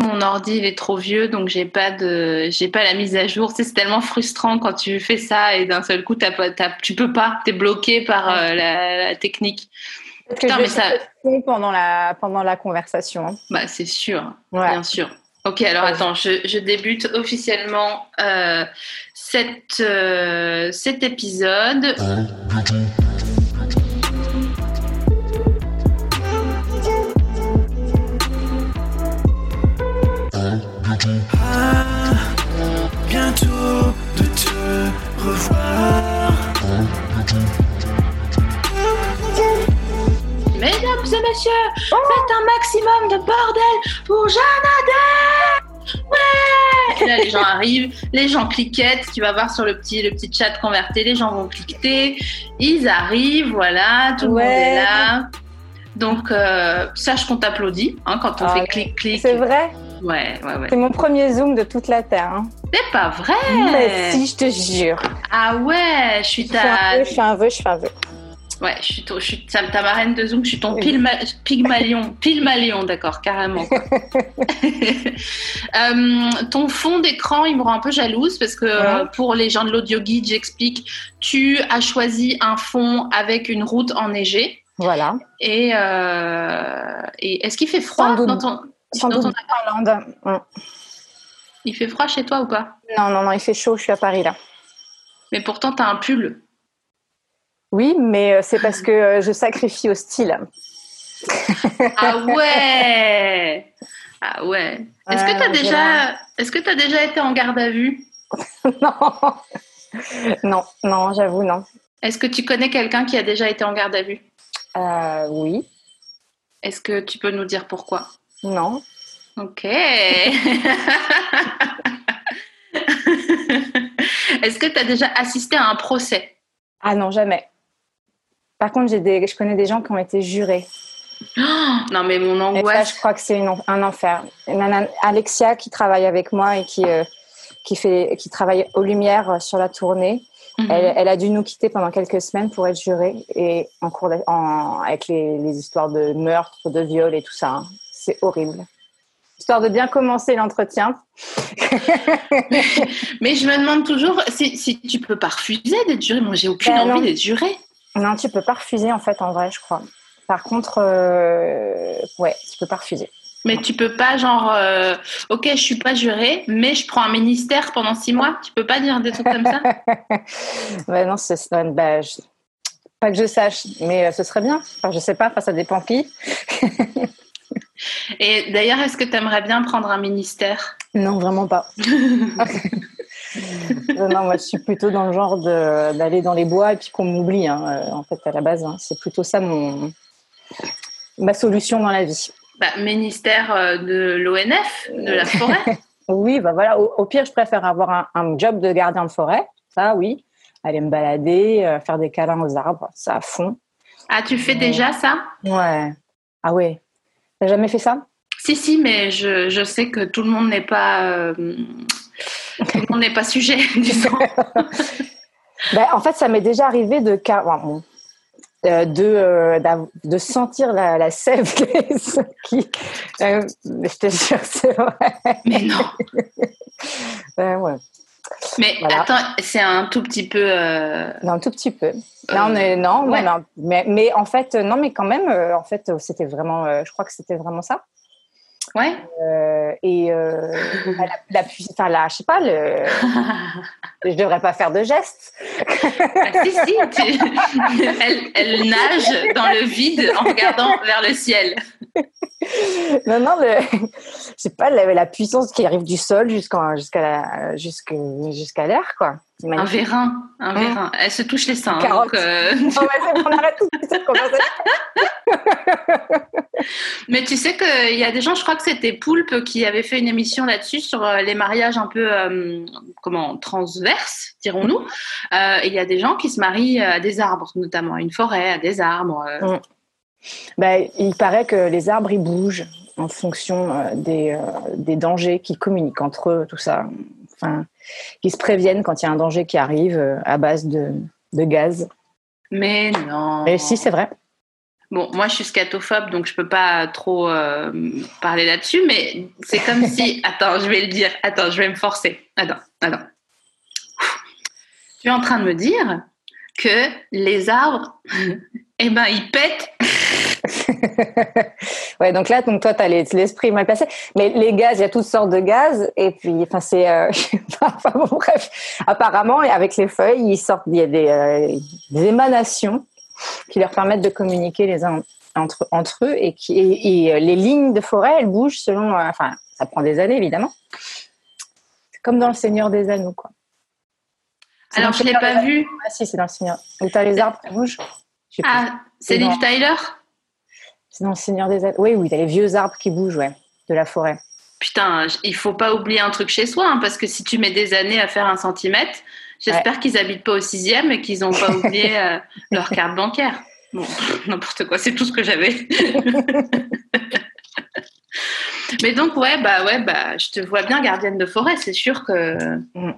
Mon ordi, il est trop vieux, donc j'ai pas de, j'ai pas la mise à jour. Tu sais, c'est tellement frustrant quand tu fais ça et d'un seul coup, t'as pas, t'as- tu peux pas, t'es bloqué par euh, la, la technique. Putain, je mais ça- pendant la, pendant la conversation. hein. Bah, c'est sûr, Ouais. bien sûr. Ok, alors attends, je, je débute officiellement euh, cette, euh, cet épisode. Mesdames et messieurs, faites un maximum de bordel pour Jeanne Adèle Ouais Et là, les gens arrivent, les gens cliquettent, tu vas voir sur le petit, le petit chat converté, les gens vont cliquer, ils arrivent, voilà, tout le monde Ouais. est là. Donc, euh, sache qu'on t'applaudit hein, quand on Ah, fait clic-clic. C'est vrai Ouais, ouais, ouais. C'est mon premier zoom de toute la Terre. hein. C'est pas vrai Mais si, je te jure. Ah ouais, je suis Je fais un ta... vœu, je fais un vœu, je fais un vœu. Ouais, je suis, ton- je suis ta, ta marraine de Zoom, je suis ton pilma- pygmalion. Pygmalion, d'accord, carrément. Euh, ton fond d'écran, il me rend un peu jalouse parce que euh, pour les gens de l'audio guide, j'explique, tu as choisi un fond avec une route enneigée. Voilà. Et, euh, et est-ce qu'il fait froid doute. dans ton... Sans dans doute ton-. Il fait froid chez toi ou pas? Non, non, non, il fait chaud, je suis à Paris là. Mais pourtant, tu as un pull. Oui, mais euh, c'est parce que euh, je sacrifie au style. Ah ouais Ah ouais. Est-ce que tu as déjà que tu as déjà été en garde à vue? Non, non, non, j'avoue, non. Est-ce que tu connais quelqu'un qui a déjà été en garde à vue? Euh, oui, Est-ce que tu peux nous dire pourquoi? Non. Ok. Est-ce que tu as déjà assisté à un procès? Ah non, jamais. Par contre, j'ai des, je connais des gens qui ont été jurés. Non mais mon Et ça, angoisse. je crois que c'est un enfer. Alexia, qui travaille avec moi et qui, euh, qui, fait, qui travaille aux Lumières euh, sur la tournée, Mhm. elle, elle a dû nous quitter pendant quelques semaines pour être jurée et en cours en- avec les, les histoires de meurtre, de viol et tout ça. hein. C'est horrible. Histoire de bien commencer l'entretien. Mais je me demande toujours si, si tu peux pas refuser d'être juré. Moi, j'ai aucune Ben envie d'être juré. Non, tu peux pas refuser en fait, en vrai, je crois. Par contre, euh, ouais, tu peux pas refuser. Mais tu peux pas genre, euh, ok, je suis pas juré, mais je prends un ministère pendant six mois. Tu peux pas dire des trucs comme ça non, c'est bah, je- pas que je sache, mais euh, ce serait bien. Enfin, je sais pas, enfin, ça dépend qui. Et d'ailleurs, est-ce que tu aimerais bien prendre un ministère? Non, vraiment pas. non, moi, je suis plutôt dans le genre d'aller dans les bois et puis qu'on m'oublie. hein, euh, en fait, à la base, hein. c'est plutôt ça mon ma solution dans la vie. bah, Ministère euh, de l'ONF, de la forêt. Oui, bah voilà. Au, au pire, je préfère avoir un, un job de gardien de forêt. Ça, oui. Aller me balader, euh, faire des câlins aux arbres, ça à fond. Ah, tu fais déjà ça? Ouais. Ah ouais. T'as jamais fait ça? Si, si, mais je, je sais que tout le monde n'est pas, euh, monde n'est pas sujet, disons. Ben, en fait, ça m'est déjà arrivé de, bon, euh, de, euh, de sentir la, la sève qui. euh, je te jure, c'est vrai. Mais non. Ouais, ouais. Mais Voilà. attends, c'est un tout petit peu. euh, Non, un tout petit peu. Là, on est, non, non, ouais. non. Mais, mais en fait, euh, non, mais quand même, euh, en fait, euh, c'était vraiment, euh, je crois que c'était vraiment ça. Ouais. Euh, et euh, la, la, la, je sais pas, le, je devrais pas faire de gestes. Ah, si, si, tu- elle, elle nage dans le vide en regardant vers le ciel. Non, non, le... c'est pas la, la puissance qui arrive du sol jusqu'en- jusqu'à la- jusque- jusqu'à l'air, quoi. Un vérin, un Mmh. vérin. Elle se touche les seins. hein, Carotte. donc, euh, Oh, ouais, c'est bon, on arrête tout cette conversation. Mais tu sais qu'il y a des gens, je crois que c'était Poulpe qui avait fait une émission là-dessus sur euh, les mariages un peu, euh, comment, transverses, dirons-nous. Euh, Il y a des gens qui se marient à des arbres, notamment à une forêt, à des arbres. Bah, il paraît que les arbres, ils bougent en fonction des, des dangers qui communiquent entre eux, tout ça. Enfin, ils se préviennent quand il y a un danger qui arrive euh, à base de, de gaz. Mais non. Et si, c'est vrai. Bon, moi, je suis scatophobe, donc je peux pas trop euh, parler là-dessus, mais c'est comme si... Attends, je vais le dire. Attends, je vais me forcer. Attends, attends. Tu es en train de me dire que les arbres, eh ben, ils pètent. ouais, donc là, donc toi, tu as l'esprit mal placé. Mais les gaz, il y a toutes sortes de gaz. Et puis, enfin, c'est. euh, enfin, bon, bref. Apparemment, avec les feuilles, ils sortent, il y a des, euh, des émanations qui leur permettent de communiquer les uns entre, entre eux. Et, qui, et, et, euh, les lignes de forêt, elles bougent selon. euh, Enfin, ça prend des années, évidemment. C'est comme dans Le Seigneur des Anneaux, quoi. Alors, je Le l'ai pas vu. Ah, si, c'est dans Le Seigneur. Tu as les arbres qui bougent? Ah, c'est Liv Tyler? Seigneur des. Oui, oui, les vieux arbres qui bougent, ouais, de la forêt. Putain, il faut pas oublier un truc chez soi, hein, parce que si tu mets des années à faire un centimètre, j'espère qu'ils habitent pas au sixième et qu'ils ont pas oublié euh, leur carte bancaire. Bon, n'importe quoi, c'est tout ce que j'avais. Mais donc ouais, bah ouais, bah je te vois bien gardienne de forêt. C'est sûr que Mm.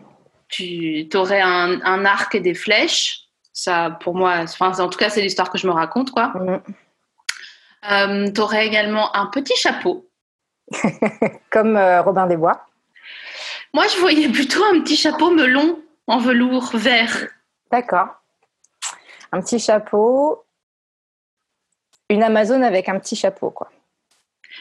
tu aurais un, un arc et des flèches. Ça, pour moi, en tout cas, c'est l'histoire que je me raconte, quoi. Mhm. Euh, tu aurais également un petit chapeau. Comme euh, Robin des Bois. Moi, je voyais plutôt un petit chapeau melon en velours vert. D'accord. Un petit chapeau. Une Amazone avec un petit chapeau, quoi.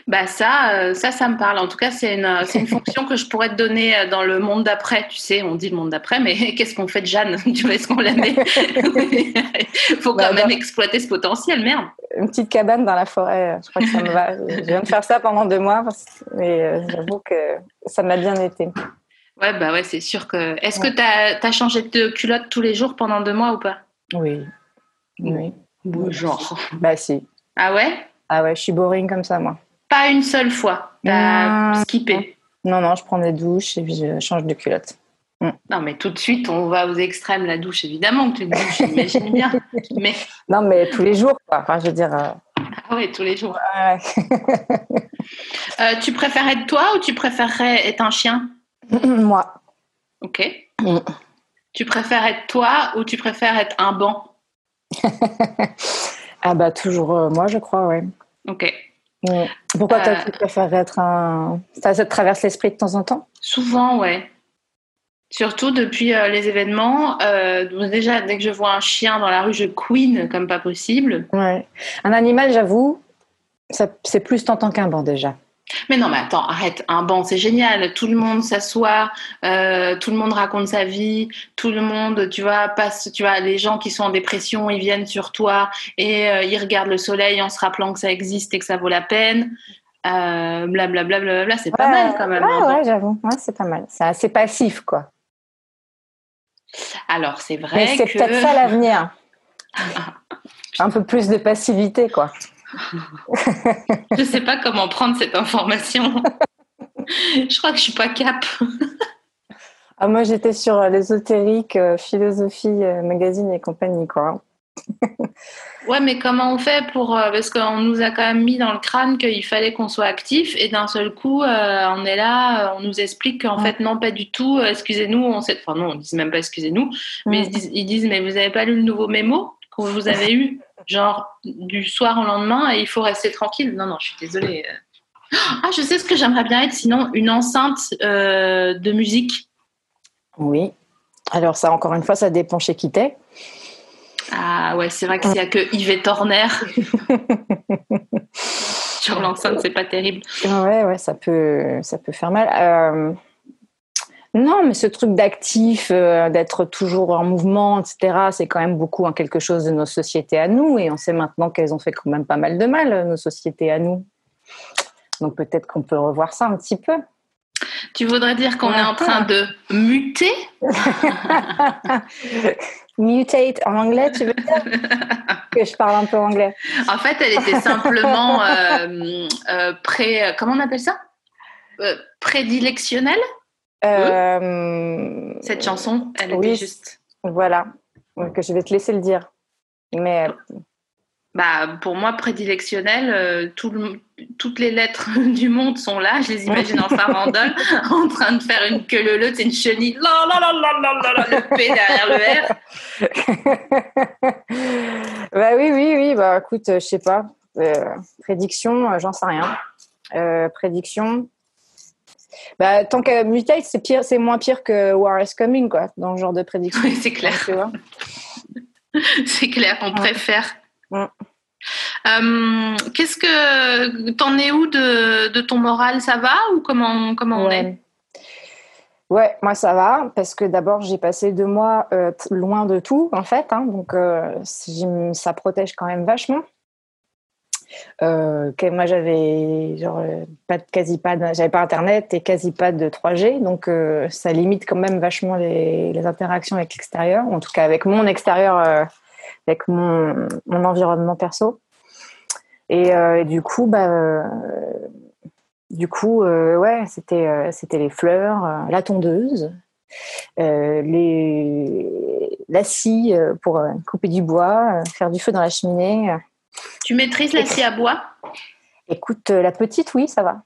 Bah ça, euh, ça, ça me parle. En tout cas, c'est une, euh, c'est une fonction que je pourrais te donner dans le monde d'après. Tu sais, on dit le monde d'après, mais qu'est-ce qu'on fait de Jeanne? Tu vois, est-ce qu'on la met? Il faut quand Bah, même bah. exploiter ce potentiel, merde. Une petite cabane dans la forêt, je crois que ça me va. Je viens de faire ça pendant deux mois, mais euh, j'avoue que ça m'a bien été. Ouais, bah ouais, c'est sûr que. Est-ce que t'as as changé de culotte tous les jours pendant deux mois ou pas? Oui. Oui. Genre. Bah si. Ah ouais? Ah ouais, je suis boring comme ça, moi. Pas une seule fois? T'as skippé? Non, non, je prends des douches et puis je change de culotte. Non, mais tout de suite, on va aux extrêmes, la douche, évidemment que tu te douches, j'imagine bien. Mais Non, mais tous les jours, quoi. Enfin, je veux dire. euh, ah ouais, tous les jours. ouais. Euh, tu préfères être toi ou tu préférerais être un chien? Moi. Ok. Mm. Tu préfères être toi ou tu préfères être un banc? Ah bah toujours euh, moi, je crois, ouais. Ok. Mm. Pourquoi toi, tu préfères être un... Ça, ça te traverse l'esprit de temps en temps? Souvent, ouais. Surtout depuis euh, les événements. Euh, déjà, dès que je vois un chien dans la rue, je queen comme pas possible. Ouais. Un animal, j'avoue, ça- c'est plus tentant qu'un banc déjà. Mais non, mais attends, arrête. Un banc, c'est génial. Tout le monde s'assoit, euh, tout le monde raconte sa vie, tout le monde, tu vois, passe, tu vois, les gens qui sont en dépression, ils viennent sur toi et euh, ils regardent le soleil en se rappelant que ça existe et que ça vaut la peine. Euh, Blablabla, blablabla, c'est pas mal quand même. Ouais, banc. ouais, j'avoue. Ouais, c'est pas mal. C'est assez passif, quoi. Alors, c'est vrai Mais c'est que... peut-être ça l'avenir. Un peu plus de passivité, quoi. Je sais pas comment prendre cette information. je crois que je suis pas cap. Ah, moi, j'étais sur euh, l'ésotérique, euh, philosophie, euh, magazine et compagnie, quoi. Ouais, mais comment on fait pour euh, parce qu'on nous a quand même mis dans le crâne qu'il fallait qu'on soit actif et d'un seul coup euh, on est là, euh, on nous explique qu'en Ouais. fait non pas du tout. excusez-nous, on sait, enfin non, on dit même pas excusez-nous, mais ils disent, ils disent mais vous avez pas lu le nouveau mémo que vous avez eu genre du soir au lendemain et il faut rester tranquille. Non non, je suis désolée. Ah, je sais ce que j'aimerais bien être, sinon une enceinte euh, de musique. Oui. Alors, ça, encore une fois, ça dépend chez qui t'es. Ah ouais, c'est vrai que s'il y a que Yvette Horner sur l'enceinte, c'est pas terrible. Ouais, ouais, ça peut, ça peut faire mal. Euh, Non, mais ce truc d'actif, euh, d'être toujours en mouvement, etc., c'est quand même beaucoup en quelque chose de nos sociétés à nous. Et on sait maintenant qu'elles ont fait quand même pas mal de mal, nos sociétés à nous. Donc peut-être qu'on peut revoir ça un petit peu. Tu voudrais dire qu'on est en train de muter? Mutate en anglais, tu veux dire? Que je parle un peu anglais. En fait, elle était simplement euh, euh, pré. Comment on appelle ça? Euh, Prédilectionnelle? Euh, Cette chanson, elle Oui. était juste. Voilà, que je vais te laisser le dire. Mais Bah, pour moi, prédilectionnelle, euh, tout le- toutes les lettres du monde sont là. Je les imagine en farandole, en train de faire une queue leu c'est une chenille. La, la, la, la, la, la, la, le P derrière le R. bah oui, oui, oui. Bah écoute, je sais pas. Euh, prédiction, euh, j'en sais rien. Euh, prédiction. Bah, tant que Mutate, c'est pire, c'est moins pire que War is Coming, quoi, dans le genre de prédiction. Oui, c'est clair. C'est clair, on préfère. Ouais. Euh, Qu'est-ce que t'en es où de, ton moral? Ça va ou comment comment on est? Ouais. Moi ça va parce que d'abord j'ai passé deux mois euh, loin de tout en fait, hein, donc euh, ça protège quand même vachement. Moi j'avais pas quasi pas j'avais pas internet et quasi pas de 3G donc ça limite quand même vachement les, interactions avec l'extérieur en tout cas avec mon extérieur avec mon environnement perso et, euh, et du coup bah euh, du coup euh, ouais c'était c'était les fleurs la tondeuse les la scie pour couper du bois faire du feu dans la cheminée Tu maîtrises la scie à bois? Écoute, la petite, oui, ça va.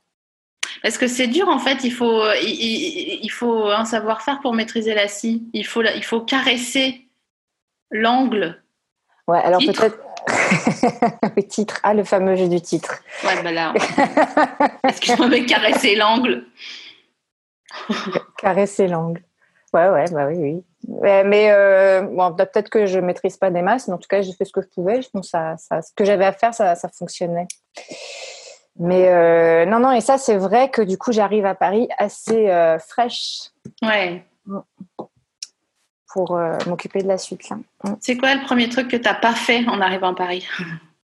Parce que c'est dur en fait, il faut, il, faut un savoir-faire pour maîtriser la scie. Il faut, il faut caresser l'angle. Ouais, alors peut-être. le titre. Ah, le fameux jeu du titre. Ouais, bah là. Excuse-moi, mais caresser l'angle. Caresser l'angle. Ouais, ouais, bah oui, oui. Mais euh, bon, bah, peut-être que je maîtrise pas des masses, mais en tout cas, j'ai fait ce que je pouvais. Donc, ça, ça, ce que j'avais à faire, ça, ça fonctionnait. Mais euh, non, non, et ça, c'est vrai que du coup, j'arrive à Paris assez euh, fraîche Ouais. Pour euh, m'occuper de la suite, là. Mm. C'est quoi le premier truc que t'as pas fait en arrivant à Paris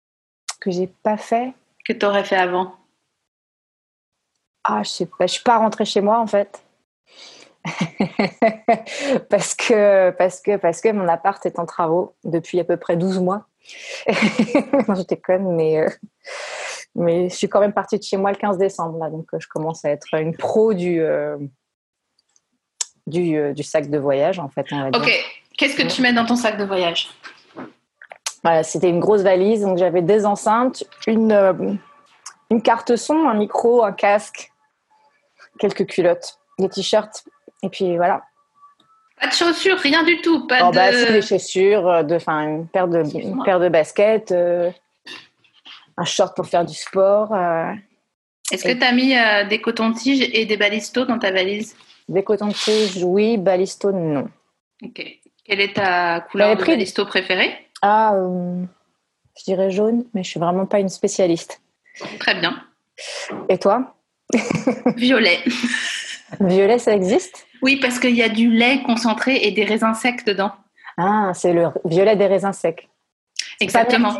Que j'ai pas fait. Que t'aurais fait avant Ah, je sais pas, je suis pas rentrée chez moi en fait. parce que parce que parce que mon appart est en travaux depuis à peu près 12 mois. non, je déconne mais euh, mais je suis quand même partie de chez moi le 15 décembre là donc euh, je commence à être une pro du euh, du, euh, du sac de voyage en fait, on va dire. Ok. Qu'est-ce que tu mets dans ton sac de voyage? Voilà, c'était une grosse valise, donc j'avais des enceintes, une, euh, une carte son, un micro, un casque, quelques culottes, des t-shirts, et puis voilà. Pas de chaussures, rien du tout. Pas Oh, de. bah, c'est des chaussures, euh, de, enfin, une paire de, une paire de baskets, euh, un short pour faire du sport, euh, Est-ce que t'as mis euh, des cotons-tiges et des balistos dans ta valise? Des cotons-tiges, oui, balisto, non. Ok. Quelle est ta couleur J'avais de balisto préférée? Ah, euh, je dirais jaune, mais je suis vraiment pas une spécialiste. Très bien. Et toi? Violet. Violet, ça existe? Oui, parce qu'il y a du lait concentré et des raisins secs dedans. Ah, c'est le violet des raisins secs. Exactement.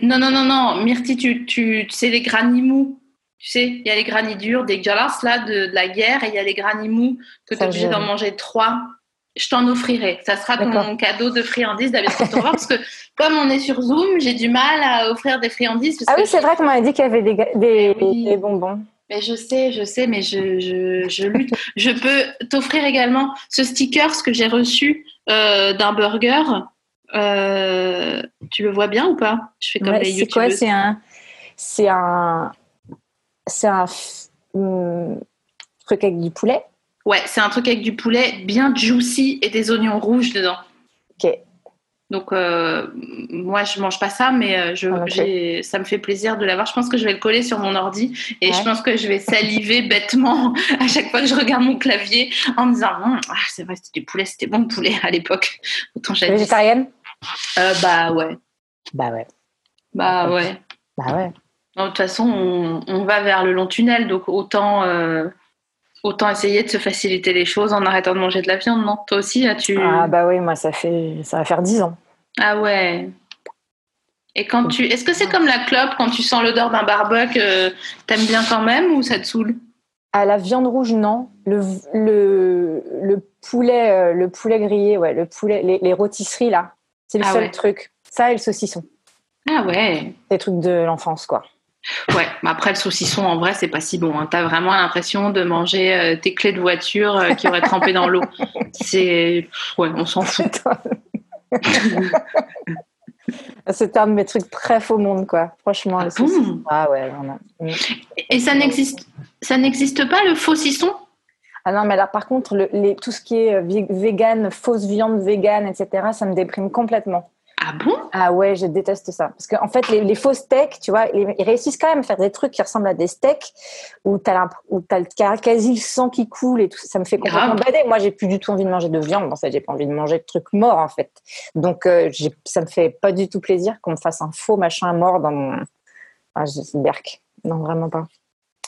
Non, non, non, non. Myrtille, tu, tu, c'est les granits mous. Tu sais, il y a les granits durs, dégueulasses là, de, de la guerre, et il y a les granits mous que tu es obligé d'en manger trois. Je t'en offrirai. Ça sera ton cadeau de friandises Restaurant parce que comme on est sur Zoom, j'ai du mal à offrir des friandises. parce Ah oui, c'est je- vrai qu'on m'avait dit qu'il y avait des, ga- des, Oui. des bonbons. Mais je sais, je sais, mais je, je, je lutte. je peux t'offrir également ce sticker ce que j'ai reçu euh, d'un burger. Euh, tu le vois bien ou pas? Je fais comme Ouais, les c'est quoi? C'est un, c'est un, c'est un hum, truc avec du poulet. Ouais, c'est un truc avec du poulet bien juicy et des oignons rouges dedans. Ok. Donc, euh, moi, je mange pas ça, mais euh, je, j'ai- ça me fait plaisir de l'avoir. Je pense que je vais le coller sur mon ordi et Ouais. je pense que je vais saliver bêtement à chaque fois que je regarde mon clavier en me disant Hum, ah, c'est vrai, c'était du poulet, c'était bon le poulet à l'époque. Autant Végétarienne? Euh, bah ouais, Bah ouais. bah ouais. Bah ouais. De toute façon, on, on va vers le long tunnel, donc autant, euh, Autant essayer de se faciliter les choses en arrêtant de manger de la viande, non? Toi aussi, là, tu... Ah bah oui, moi ça fait ça va faire 10 ans. Ah ouais. Et quand tu... Est-ce que c'est comme la clope, quand tu sens l'odeur d'un barbecue, euh, t'aimes bien quand même ou ça te saoule? À la viande rouge, non. Le, le, le poulet, euh, le poulet grillé, ouais, le poulet, les, les rôtisseries là, c'est le Ah seul ouais. truc. Ça et le saucisson, Ah ouais. des trucs de l'enfance quoi. Ouais, mais après le saucisson, en vrai, c'est pas si bon. Hein. T'as vraiment l'impression de manger euh, tes clés de voiture euh, qui auraient trempé dans l'eau. C'est... Ouais, on s'en fout. C'était un de mes trucs très faux monde quoi. Franchement, Ah le saucisson. bon? Ah ouais, non, non. Mm. Et ça n'existe... Ça n'existe pas, le faucisson Ah non, mais là par contre, le- les, tout ce qui est euh, vegan, fausse viande vegan, etc., ça me déprime complètement. Ah bon? Ah ouais, je déteste ça. Parce qu'en fait, les, les faux steaks, tu vois, ils, ils réussissent quand même à faire des trucs qui ressemblent à des steaks où t'as où t'as le- quasi le sang qui coule et tout. Ça me fait complètement bader. Moi, j'ai plus du tout envie de manger de viande. En fait, j'ai pas envie de manger de trucs morts, en fait. Donc, euh, ça me fait pas du tout plaisir qu'on me fasse un faux machin mort dans mon. Ah, berk. Non, vraiment pas.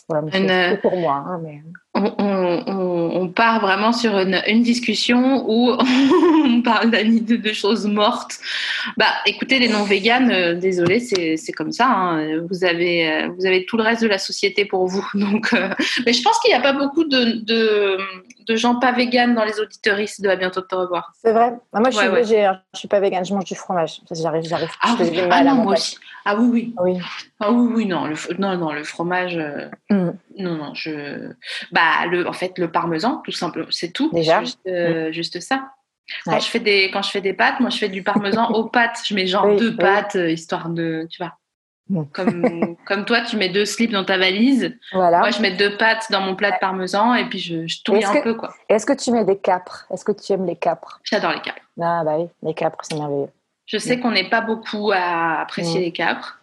Voilà, c'est- euh, c'est pour moi. hein, mais... on, on- on- on part vraiment sur une, une discussion où on parle de, de choses mortes. Bah, écoutez, les non-véganes, euh, désolé, c'est comme ça. hein. Vous, avez, euh, vous avez tout le reste de la société pour vous. Donc, euh, mais je pense qu'il n'y a pas beaucoup de, de, de gens pas véganes dans les auditeuristes de À bientôt de te revoir. C'est vrai. Ah, moi, je suis Ouais, ouais. hein. Je suis pas végane. Je mange du fromage. J'arrive, j'arrive. Ah, oui. Ah non, moi aussi. Ah oui, oui. Oui. Ah oui, oui, non, le, non, non, le fromage. euh, Mm. Non, non, je. Bah, le, en fait, le parmesan, tout simplement, c'est tout. Déjà Juste, euh, juste ça. Quand, Ouais. je fais des, quand je fais des pâtes, moi, je fais du parmesan aux pâtes. Je mets genre Oui, deux oui. pâtes, euh, histoire de. Tu vois. Mm. Comme, comme toi, tu mets deux slips dans ta valise. Voilà. Moi, je mets deux pâtes dans mon plat de parmesan et puis je, je Est-ce un que- peu, quoi. Est-ce que tu mets des capres? Est-ce que tu aimes les capres? J'adore les capres. Ah bah oui, les capres, c'est merveilleux. Je sais qu'on n'est pas beaucoup à apprécier Mm. les capres.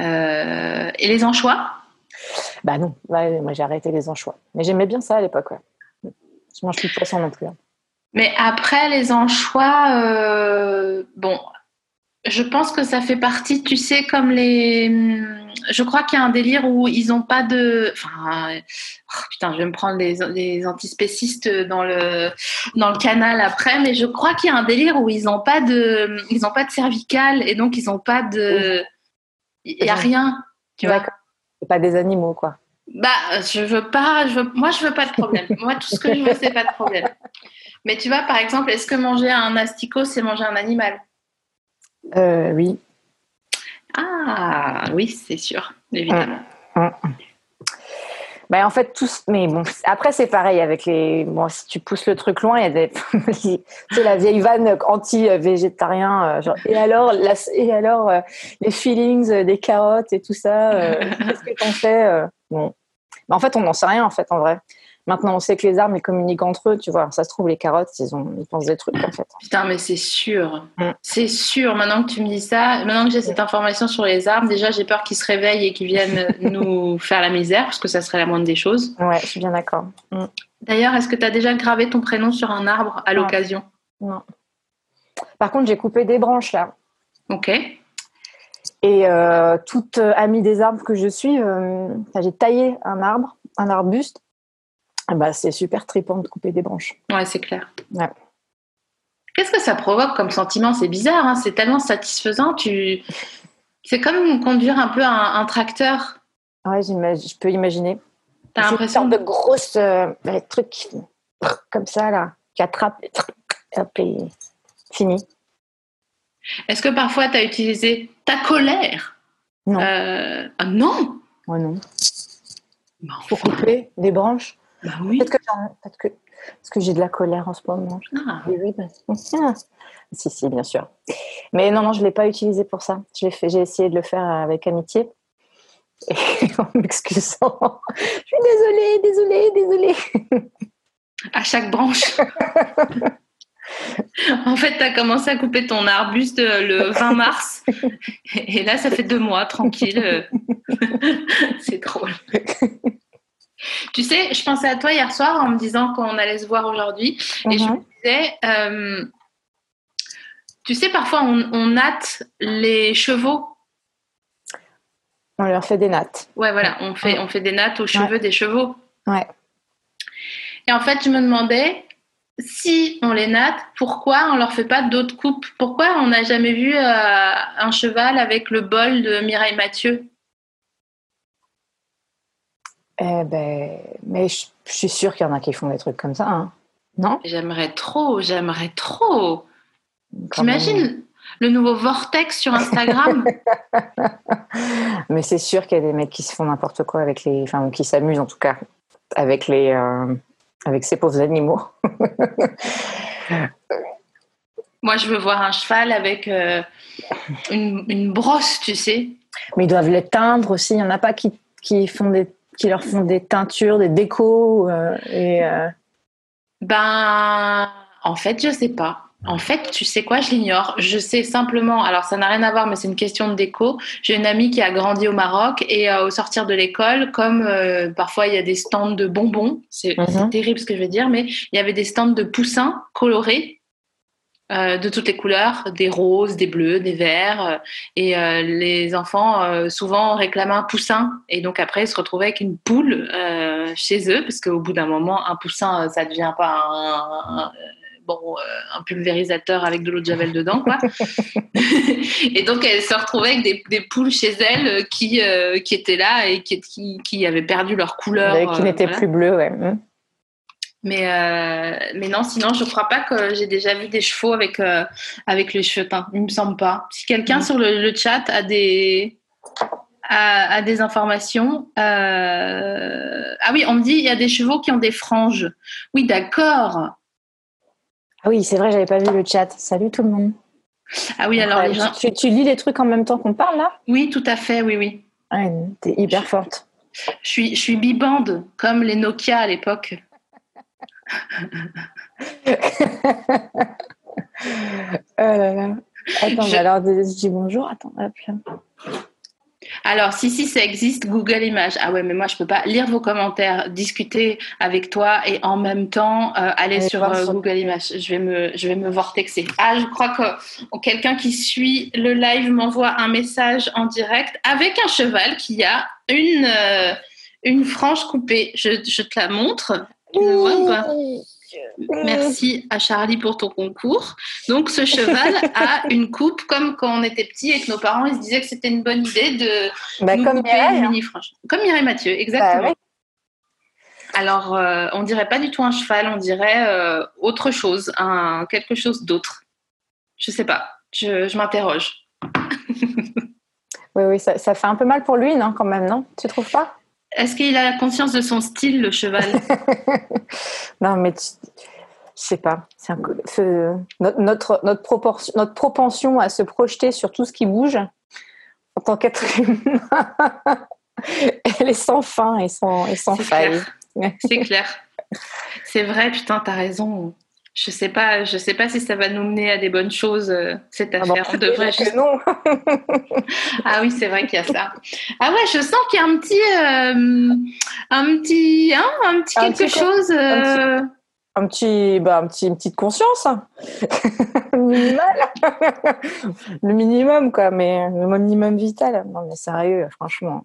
Euh, et les anchois? Bah non, ouais, moi j'ai arrêté les anchois. Mais j'aimais bien ça à l'époque, ouais. Je mange plus de poisson non plus. hein. Mais après, les anchois, euh, bon, je pense que ça fait partie, tu sais, comme les. Je crois qu'il y a un délire où ils n'ont pas de. Enfin, euh, oh, putain, je vais me prendre les, les antispécistes dans le, dans le canal après, mais je crois qu'il y a un délire où ils n'ont pas de. Ils n'ont pas de cervical et donc ils n'ont pas de. Il n'y a rien, tu vois. C'est pas des animaux, quoi. Bah, je veux pas, je veux, moi je veux pas de problème. moi tout ce que je veux c'est pas de problème. Mais tu vois par exemple, est-ce que manger un asticot c'est manger un animal? Euh, oui. Ah oui, c'est sûr, évidemment. Bah, en fait, tous. Mais bon, après, c'est pareil avec les. Bon, si tu pousses le truc loin, il y a des. sais, la vieille vanne anti-végétarien. euh, genre, et alors, la... et alors euh, les feelings euh, des carottes et tout ça, qu'est-ce que t'en fais Bon. Mais en fait, on n'en sait rien, en fait, en vrai. Maintenant, on sait que les arbres, ils communiquent entre eux, tu vois. Ça se trouve, les carottes, ils, ont... ils pensent des trucs, en fait. Putain, mais c'est sûr, Mm. c'est sûr. Maintenant que tu me dis ça, maintenant que j'ai cette information sur les arbres, déjà j'ai peur qu'ils se réveillent et qu'ils viennent nous faire la misère, parce que ça serait la moindre des choses. Ouais, je suis bien d'accord. Mm. D'ailleurs, est-ce que tu as déjà gravé ton prénom sur un arbre à l'occasion? Non. Par contre, j'ai coupé des branches, là. Ok. Et euh, toute euh, amie des arbres que je suis, euh, j'ai taillé un arbre, un arbuste. Ah bah, c'est super trippant de couper des branches. Ouais, c'est clair. Ouais. Qu'est-ce que ça provoque comme sentiment? C'est bizarre, hein, c'est tellement satisfaisant. Tu... C'est comme conduire un peu un, un tracteur. Ouais, je peux imaginer. T'as une l'impression sorte de grosses euh, trucs qui comme ça, là, qui attrapent. et Hop, et fini. Est-ce que parfois tu as utilisé ta colère? Non. Euh, ah non? Bah, Pour couper des branches. Bah oui. Peut-être que, parce que j'ai de la colère en ce moment. Ah, Oui, oui, bah, ah. Si, si, bien sûr. Mais non, non, je ne l'ai pas utilisé pour ça. J'ai essayé de le faire avec amitié. Et en m'excusant. Je suis désolée, désolée, désolée. à chaque branche. en fait, tu as commencé à couper ton arbuste euh, le 20 mars. Et là, ça fait deux mois, tranquille. C'est drôle. Tu sais, je pensais à toi hier soir en me disant qu'on allait se voir aujourd'hui. Et je me Mhm. disais, euh, tu sais, parfois on, on natte les chevaux. On leur fait des nattes. Ouais, voilà, on fait, on fait des nattes aux cheveux des chevaux. Ouais. Et en fait, je me demandais, si on les natte, pourquoi on leur fait pas d'autres coupes? Pourquoi on n'a jamais vu euh, un cheval avec le bol de Mireille Mathieu? Eh ben, mais je, je suis sûre qu'il y en a qui font des trucs comme ça, hein. non? J'aimerais trop, j'aimerais trop. T'imagines le nouveau vortex sur Instagram? Mais c'est sûr qu'il y a des mecs qui se font n'importe quoi avec les, enfin, qui s'amusent en tout cas avec les, euh, avec ces pauvres animaux. Moi, je veux voir un cheval avec euh, une, une brosse, tu sais. Mais ils doivent les teindre aussi. Il y en a pas qui, qui font des, qui leur font des teintures, des décos euh, et. euh, Ben, en fait, je sais pas. En fait, tu sais quoi, je l'ignore. Je sais simplement, alors ça n'a rien à voir, mais c'est une question de déco. J'ai une amie qui a grandi au Maroc et euh, au sortir de l'école, comme euh, parfois il y a des stands de bonbons, c'est Mhm. c'est terrible ce que je vais dire, mais il y avait des stands de poussins colorés euh, de toutes les couleurs, des roses, des bleus, des verts, euh, et euh, les enfants euh, souvent réclamaient un poussin, et donc après ils se retrouvaient avec une poule euh, chez eux, parce qu'au bout d'un moment, un poussin, euh, ça devient pas un, un- bon, euh, un pulvérisateur avec de l'eau de javel dedans, quoi. et donc elle se retrouvait avec des, des poules chez elle qui, euh, qui étaient là et qui, qui, qui avaient perdu leur couleur. qui euh, n'étaient voilà. plus bleus, ouais. Mais, euh, mais non, sinon, je crois pas que j'ai déjà vu des chevaux avec, euh, avec teints. Il me semble pas. Si quelqu'un Mhm. sur le, le chat a des, a, a des informations. euh, Ah oui, on me dit il y a des chevaux qui ont des franges. Oui, d'accord. Ah oui, c'est vrai, j'avais pas vu le chat. Salut tout le monde. Ah oui, alors les gens. tu, tu lis les trucs en même temps qu'on parle là? Oui, tout à fait, oui, oui. Ouais, T'es hyper forte. Je suis, je suis bibande, comme les Nokia à l'époque. Oh là là. Attends, Je- mais alors je dis bonjour. Attends, hop là. Alors, si, si, ça existe, Google Images. Ah ouais, mais moi, je peux pas lire vos commentaires, discuter avec toi et en même temps euh, aller sur euh, sur- Google Images. Je vais me, je vais me vortexer. Ah, je crois que quelqu'un qui suit le live m'envoie un message en direct avec un cheval qui a une, euh, une frange coupée. Je, je te la montre. Tu le vois ou pas Merci à Charlie pour ton concours. Donc, ce cheval a une coupe comme quand on était petit et que nos parents ils se disaient que c'était une bonne idée de Bah, nous comme couper Mireille, une hein. mini frange. Comme Mireille Mathieu, exactement. Bah ouais. Alors, euh, on dirait pas du tout un cheval, on dirait euh, autre chose, un, quelque chose d'autre. Je sais pas, je, je m'interroge. Oui, oui, ça, ça fait un peu mal pour lui, non, quand même, non? Tu trouves pas? Est-ce qu'il a conscience de son style, le cheval? Non, mais tu- je sais pas. Un notre, notre, notre, proportion, notre propension à se projeter sur tout ce qui bouge en tant qu'être humain, elle est sans fin et sans, et sans faille. C'est clair. C'est vrai, putain, t'as raison. Je sais pas, je sais pas si ça va nous mener à des bonnes choses euh, cette Ah bon, affaire. on devrait déjà que juste non. Ah oui, c'est vrai qu'il y a ça. Ah ouais, je sens qu'il y a un petit, euh, un petit, hein, un petit Un quelque petit- chose. euh, Un petit, bah, un petit, une petite conscience. hein. Minimal. le minimum, quoi, mais le minimum vital. Non, mais sérieux, franchement.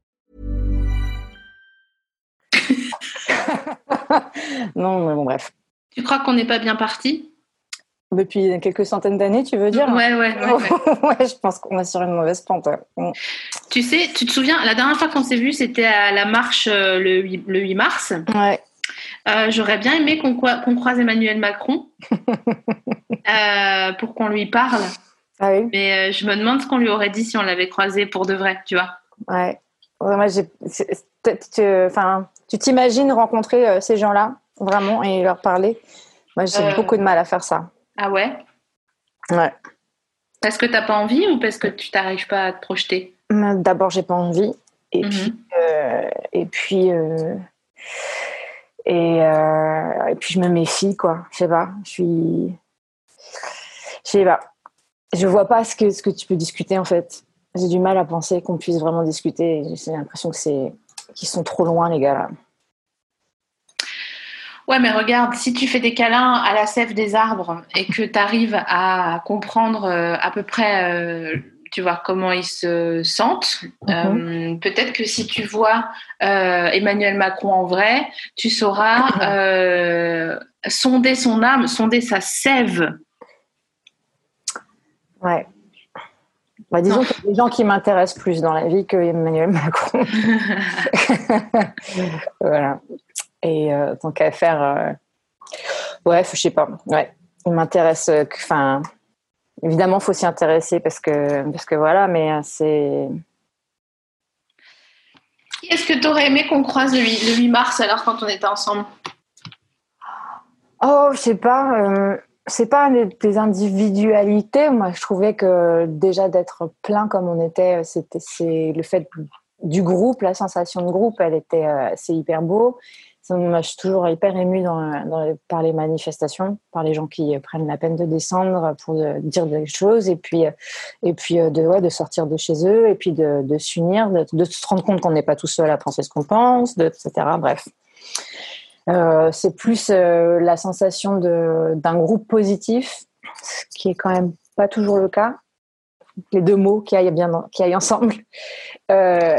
non, mais bon, bref. Tu crois qu'on n'est pas bien parti? Depuis quelques centaines d'années, tu veux dire? Ouais, ouais, ouais. ouais. Ouais, je pense qu'on est sur une mauvaise pente. Mm. Tu sais, tu te souviens, la dernière fois qu'on s'est vu, c'était à la marche euh, le 8, le 8 mars. Ouais. Euh, J'aurais bien aimé qu'on qu'on croise Emmanuel Macron euh, pour qu'on lui parle. Ah oui. Mais je me demande ce qu'on lui aurait dit si on l'avait croisé pour de vrai, tu vois. Ouais. Ouais, Moi, j'ai. Enfin, tu t'imagines rencontrer euh, ces gens-là vraiment et leur parler? Moi, j'ai Euh. beaucoup de mal à faire ça. Ah ouais? Ouais. Parce que t'as pas envie ou parce que tu t'arrives pas à te projeter? D'abord, j'ai pas envie. Et Mhm. puis, euh, et puis et, et puis je me méfie quoi. Je sais pas. Je suis. Je sais pas. Je vois pas ce que ce que tu peux discuter en fait. J'ai du mal à penser qu'on puisse vraiment discuter. J'ai l'impression que c'est qu'ils sont trop loin les gars là. Ouais, mais regarde, si tu fais des câlins à la sève des arbres et que tu arrives à comprendre euh, à peu près, euh, tu vois, comment ils se sentent, euh, peut-être que si tu vois Emmanuel Macron en vrai, tu sauras sonder son âme, sonder sa sève. Ouais. Bah, disons qu'il y a des gens qui m'intéressent plus dans la vie que Emmanuel Macron. voilà. Et euh, tant qu'à faire, euh, ouais, je sais pas. Ouais, il m'intéresse. euh, Enfin, évidemment, faut s'y intéresser parce que parce que voilà, mais euh, c'est. Qui Est-ce que tu aurais aimé qu'on croise le 8, le 8 mars alors quand on était ensemble? Oh, je sais pas. C'est pas des, individualités. Moi, je trouvais que déjà d'être plein comme on était, c'était c'est le fait du groupe, la sensation de groupe, elle était, euh, c'est hyper beau. Moi, je suis toujours hyper émue par les manifestations, par les gens qui euh, prennent la peine de descendre pour euh, dire des choses et puis et puis de ouais, de sortir de chez eux et puis de, de s'unir, de, se rendre compte qu'on n'est pas tout seul à penser ce qu'on pense, etc. Bref. Euh, c'est plus euh, la sensation d'un groupe positif, ce qui est quand même pas toujours le cas. Les deux mots qui aillent bien, en- qui aillent ensemble, euh,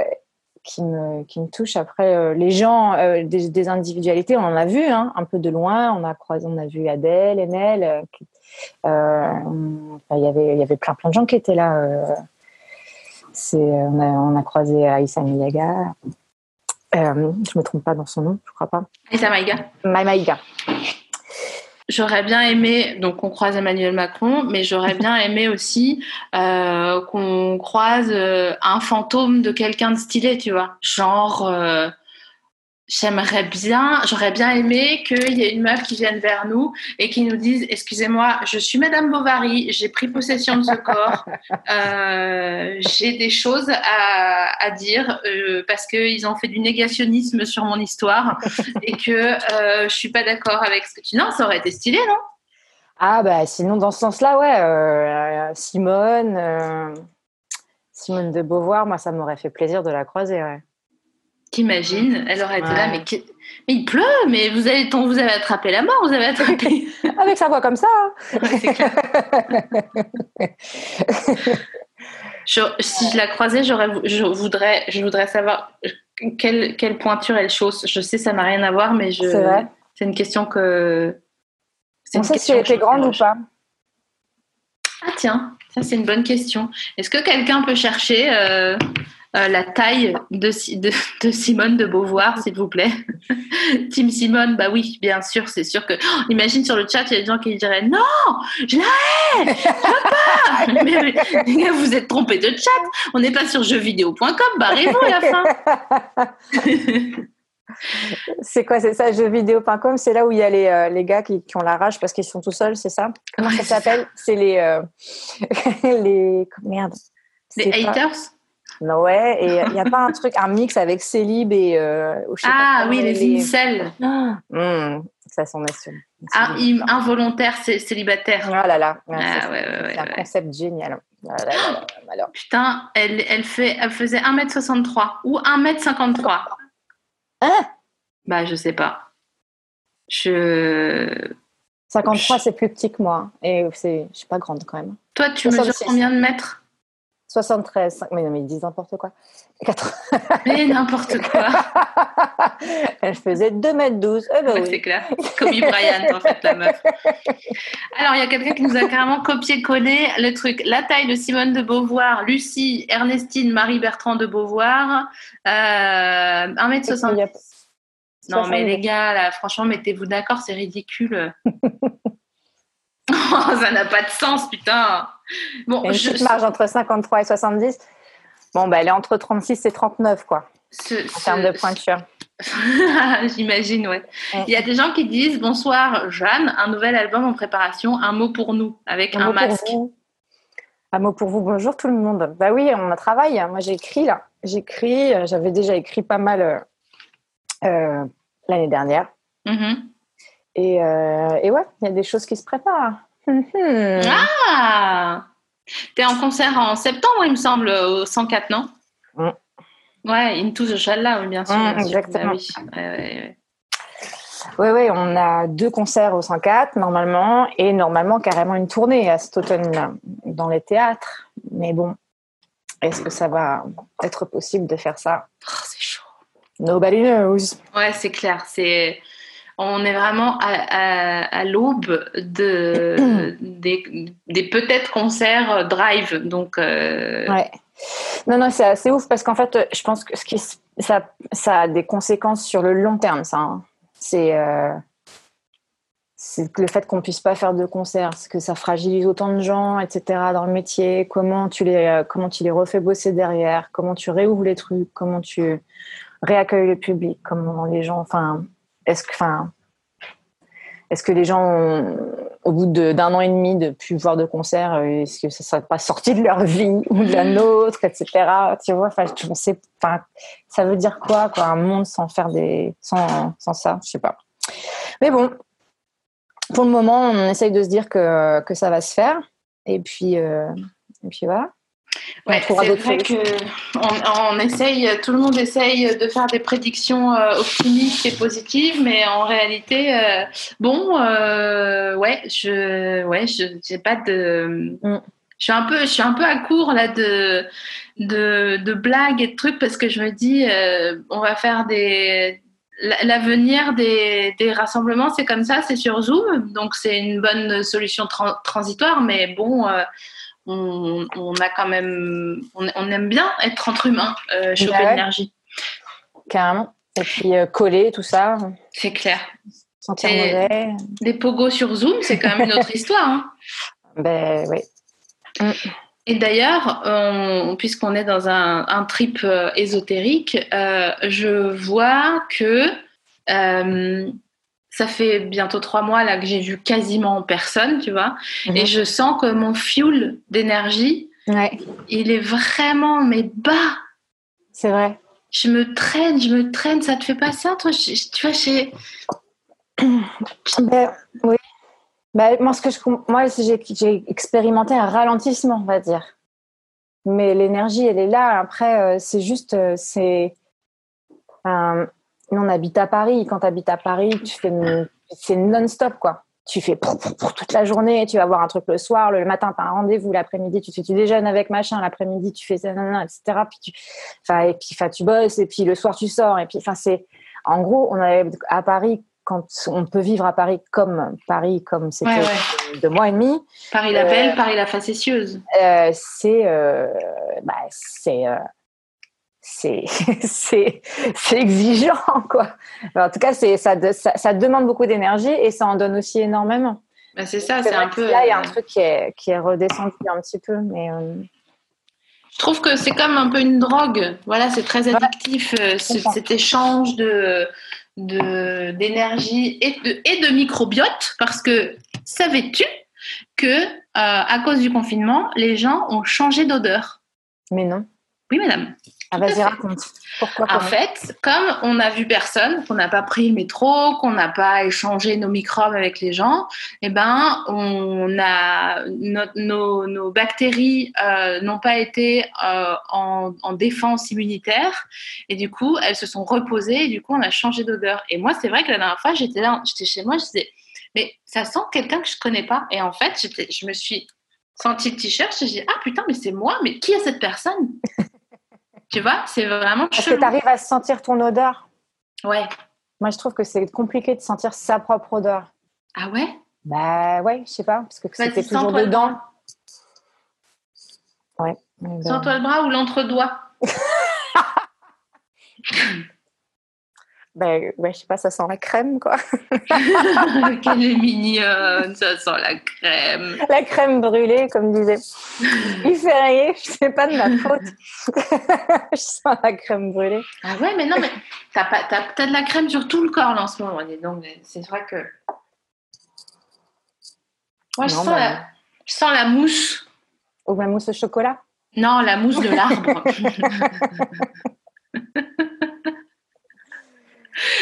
qui me qui me touchent. Après, les gens, des, individualités, on en a vu hein, un peu de loin. On a croisé, on a vu Adèle, Enel. il y avait y avait plein plein de gens qui étaient là. c'est on a on a croisé Aïssa Miyaga. Euh, je me trompe pas dans son nom, je crois pas. Aïssa Maïga Maïga. J'aurais bien aimé, donc qu'on croise Emmanuel Macron, mais j'aurais bien aimé aussi euh, qu'on croise euh, un fantôme de quelqu'un de stylé, tu vois. Genre, euh, j'aimerais bien, j'aurais bien aimé qu'il y ait une meuf qui vienne vers nous et qui nous dise Excusez-moi, je suis Madame Bovary, j'ai pris possession de ce corps, euh, j'ai des choses à, à dire euh, parce qu'ils ont fait du négationnisme sur mon histoire et que euh, je suis pas d'accord avec ce que tu. Non, ça aurait été stylé, non? Ah bah sinon dans ce sens-là, ouais, euh, Simone, Simone de Beauvoir, moi ça m'aurait fait plaisir de la croiser. Ouais. T'imagines Elle aurait été là, mais, qui- mais il pleut, mais vous avez, vous avez attrapé la mort, vous avez attrapé. Avec sa voix comme ça. hein. Ouais, c'est clair. Je- si je la croisais, j'aurais, je voudrais, je voudrais savoir quelle, quelle pointure elle chausse. Je sais, ça n'a rien à voir, mais je. C'est vrai. C'est une question que. c'est On une sait si elle était grande ou pas. Ah tiens, ça c'est une bonne question. Est-ce que quelqu'un peut chercher euh, euh, la taille de, Si- de, de Simone de Beauvoir, s'il vous plaît Team Simone, bah oui, bien sûr, c'est sûr que... Oh, imagine sur le chat, il y a des gens qui diraient « Non, je la hais Je veux pas !» Mais vous êtes trompés de chat. On n'est pas sur jeuxvideo.com, barrez-vous à la fin. C'est quoi, c'est ça, jeuxvideo.com, c'est là où il y a les, euh, les gars qui, qui ont la rage parce qu'ils sont tout seuls, c'est ça? Comment Ouais, ça s'appelle? C'est les, euh, les... Merde. Les pas- Non, ouais, et il n'y a pas un truc, un mix avec Célib et... euh, je sais Ah oui, les incels. Ah, hum, ça s'en est sur- Ah, im- involontaires cé- célibataires. Ah là là, ouais, Ah c'est- ouais, ouais, un concept génial. Ah là là là là, alors. Putain, elle, elle, fait, elle faisait 1m63 ou 1m53. Hein? Bah, je sais pas. Je... 53, c'est plus petit que moi. hein. Et je suis pas grande quand même. Toi, tu 66. mesures combien de mètres? 73, cinq- mais non, mais ils disent n'importe quoi. 80. Mais n'importe quoi. Elle faisait 2 mètres 12. Eh ben oui. C'est clair. Kobe Bryant, en fait, la meuf. Alors, il y a quelqu'un qui nous a carrément copié-collé le truc. La taille de Simone de Beauvoir, Lucie, Ernestine, Marie-Bertrand de Beauvoir, euh, 1m60. Il y a- Non, mais 70. les gars, là, franchement, mettez-vous d'accord, c'est ridicule. Oh, ça n'a pas de sens, putain. Bon, une je, petite marge entre 53 et 70. Bon, bah, elle est entre 36 et 39, quoi, ce- en ce- termes de pointure. J'imagine, ouais. Ouais. Il y a des gens qui disent Bonsoir, Jeanne, un nouvel album en préparation, un mot pour nous, avec un, mot pour masque. vous. Un mot pour vous, bonjour tout le monde. Bah oui, on a travaillé. Moi, j'ai écrit là. J'écris. euh, J'avais déjà écrit pas mal euh, euh, l'année dernière. Mhm. Et, euh, et ouais, il y a des choses qui se préparent. Hum. Ah T'es en concert en septembre, il me semble, au 104, non? Mm. Ouais, Into the Shala, oui, bien sûr. Mm, bien sûr. exactement. Ah oui. Ouais, ouais, ouais. Oui, oui, on a deux concerts au 104 normalement et normalement carrément une tournée à cet automne dans les théâtres. Mais bon, est-ce que ça va être possible de faire ça? Oh, c'est chaud. Nobody knows. Ouais, c'est clair. C'est on est vraiment à, à- à l'aube de des, des peut-être concerts drive. Donc euh, Ouais. Non, non, c'est assez ouf parce qu'en fait, je pense que ce qui, ça, ça a des conséquences sur le long terme, ça. hein. C'est euh, le fait qu'on puisse pas faire de concerts, que ça fragilise autant de gens, etc. dans le métier. Comment tu les, euh, comment tu les refais bosser derrière? Comment tu réouvres les trucs? Comment tu réaccueilles le public? Comment les gens, enfin, est-ce que, enfin, est-ce que les gens, au bout d'un an et demi de plus voir de concert, euh, est-ce que ça ne serait pas sorti de leur vie ou de la nôtre, etc. Tu vois, enfin, je sais, enfin, ça veut dire quoi, quoi, un monde sans faire des, sans, sans ça, je sais pas. Mais bon, pour le moment, on essaye de se dire que, que ça va se faire, et puis, euh, et puis voilà. Ouais, c'est vrai que on, essaye, tout le monde essaye de faire des prédictions euh, optimistes et positives, mais en réalité, euh, bon, euh, ouais, je, ouais, je, pas de, Mm. je suis un peu, je suis un peu à court là de, de, de blagues et de trucs parce que je me dis, on va faire des la- L'avenir des, des rassemblements, c'est comme ça, c'est sur Zoom, donc c'est une bonne solution tran- transitoire, mais bon, on, on a quand même, on, on aime bien être entre humains, euh, choper Ouais. l'énergie. Carrément. Et puis euh, coller, tout ça, C'est clair. sentir Et- mauvais. Des pogos sur Zoom, c'est quand même une autre histoire. hein. Ben oui. Et d'ailleurs, on- puisqu'on est dans un, un trip euh, ésotérique, euh, je vois que ça fait bientôt trois mois là que j'ai vu quasiment personne, tu vois, Mhm. et je sens que mon fuel d'énergie, Ouais, il est vraiment mais bas. c'est vrai. Je me traîne, je me traîne. Ça te fait pas ça, toi? Je- je- Tu vois, j'ai Ben, oui. Ben, moi, ce que je, moi, j'ai expérimenté un ralentissement, on va dire. Mais l'énergie, elle est là. Après, euh, c'est juste, euh, c'est. euh, on habite à Paris. Quand tu habites à Paris, tu fais, une- c'est non-stop, quoi. Tu fais pour, pour, pour toute la journée. Tu vas voir un truc le soir, le matin, tu as un rendez-vous, l'après-midi, tu, tu déjeunes avec machin, l'après-midi, tu fais ça, etc. Puis tu, et puis, tu bosses, et puis le soir, tu sors. Et puis, enfin, c'est. En gros, on à Paris, quand on peut vivre à Paris comme Paris, comme c'était Ouais, ouais. deux mois et demi, Paris la Euh, belle, Paris la facétieuse. euh, c'est euh, bah, c'est euh, c'est exigeant quoi. En tout cas, c'est ça, ça ça demande beaucoup d'énergie et ça en donne aussi énormément. Ben, c'est ça, C'est un peu. là, il y a un euh, truc qui est qui est redescendu un petit peu, mais euh, Je trouve que c'est comme un peu une drogue. Voilà, c'est très addictif euh, ce- cet échange de de- d'énergie et de, et de microbiote parce que savais-tu que euh, à cause du confinement, les gens ont changé d'odeur? Mais non. Oui, madame. Ah, vas-y raconte. Pourquoi En fait, comme on n'a vu personne, qu'on n'a pas pris le métro, qu'on n'a pas échangé nos microbes avec les gens, eh ben, on a no- nos, nos bactéries euh, n'ont pas été euh, en, en défense immunitaire et du coup, elles se sont reposées et du coup, on a changé d'odeur. Et moi, c'est vrai que la dernière fois, j'étais là, j'étais chez moi, je disais, mais ça sent quelqu'un que je connais pas. Et en fait, j'étais, je me suis senti le t-shirt, j'ai dit, ah putain, mais c'est moi, mais qui est cette personne? Tu vois, c'est vraiment Est-ce que tu arrives à sentir ton odeur Ouais. Moi, je trouve que c'est compliqué de sentir sa propre odeur. Ah ouais? Bah ouais, je sais pas, parce que c'était toujours dedans. Ouais. Sens-toi le bras ou l'entre-doigt Ben, ouais, je sais pas, ça sent la crème, quoi. Quelle est mignonne, ça sent la crème. La crème brûlée, comme disait. Il fait rien, c'est pas de ma faute. je sens la crème brûlée. Ah ouais, mais non, mais t'as, pas, t'as, t'as de la crème sur tout le corps là, en ce moment. dis donc, c'est vrai que. Moi, je, Non, sens bah, la, je sens la mousse. Ou la mousse au chocolat Non, la mousse de l'arbre.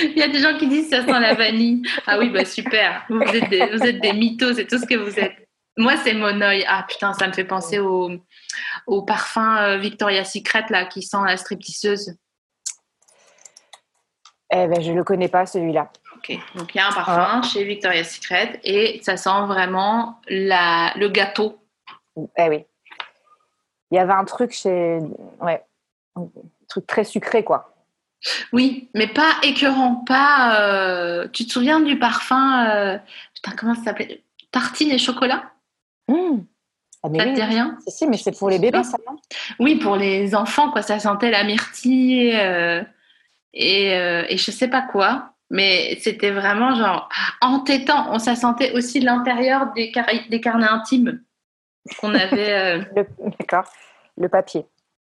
Il y a des gens qui disent ça sent la vanille. Ah oui, bah super. Vous êtes des, vous êtes des mythos, c'est tout ce que vous êtes. Moi, c'est mon œil. Ah putain, ça me fait penser au, au parfum euh, Victoria's Secret là, qui sent la stripteaseuse. Eh ben, je le connais pas celui-là. Ok, donc il y a un parfum chez Victoria's Secret et ça sent vraiment la, le gâteau. Eh oui. Il y avait un truc chez. Ouais. Un truc très sucré, quoi. Oui, mais pas écœurant, pas. euh, Tu te souviens du parfum euh, Putain, comment ça s'appelait? Tartine et chocolat? Mmh. Ah, mais Ça oui, te dit rien? Si, si, mais c'est pour les bébés, ça, non? Oui, pour les enfants, quoi. Ça sentait la myrtille euh, et, et je sais pas quoi. Mais c'était vraiment genre entêtant. On, ça sentait aussi l'intérieur des, car- des carnets intimes qu'on avait. D'accord. Le papier.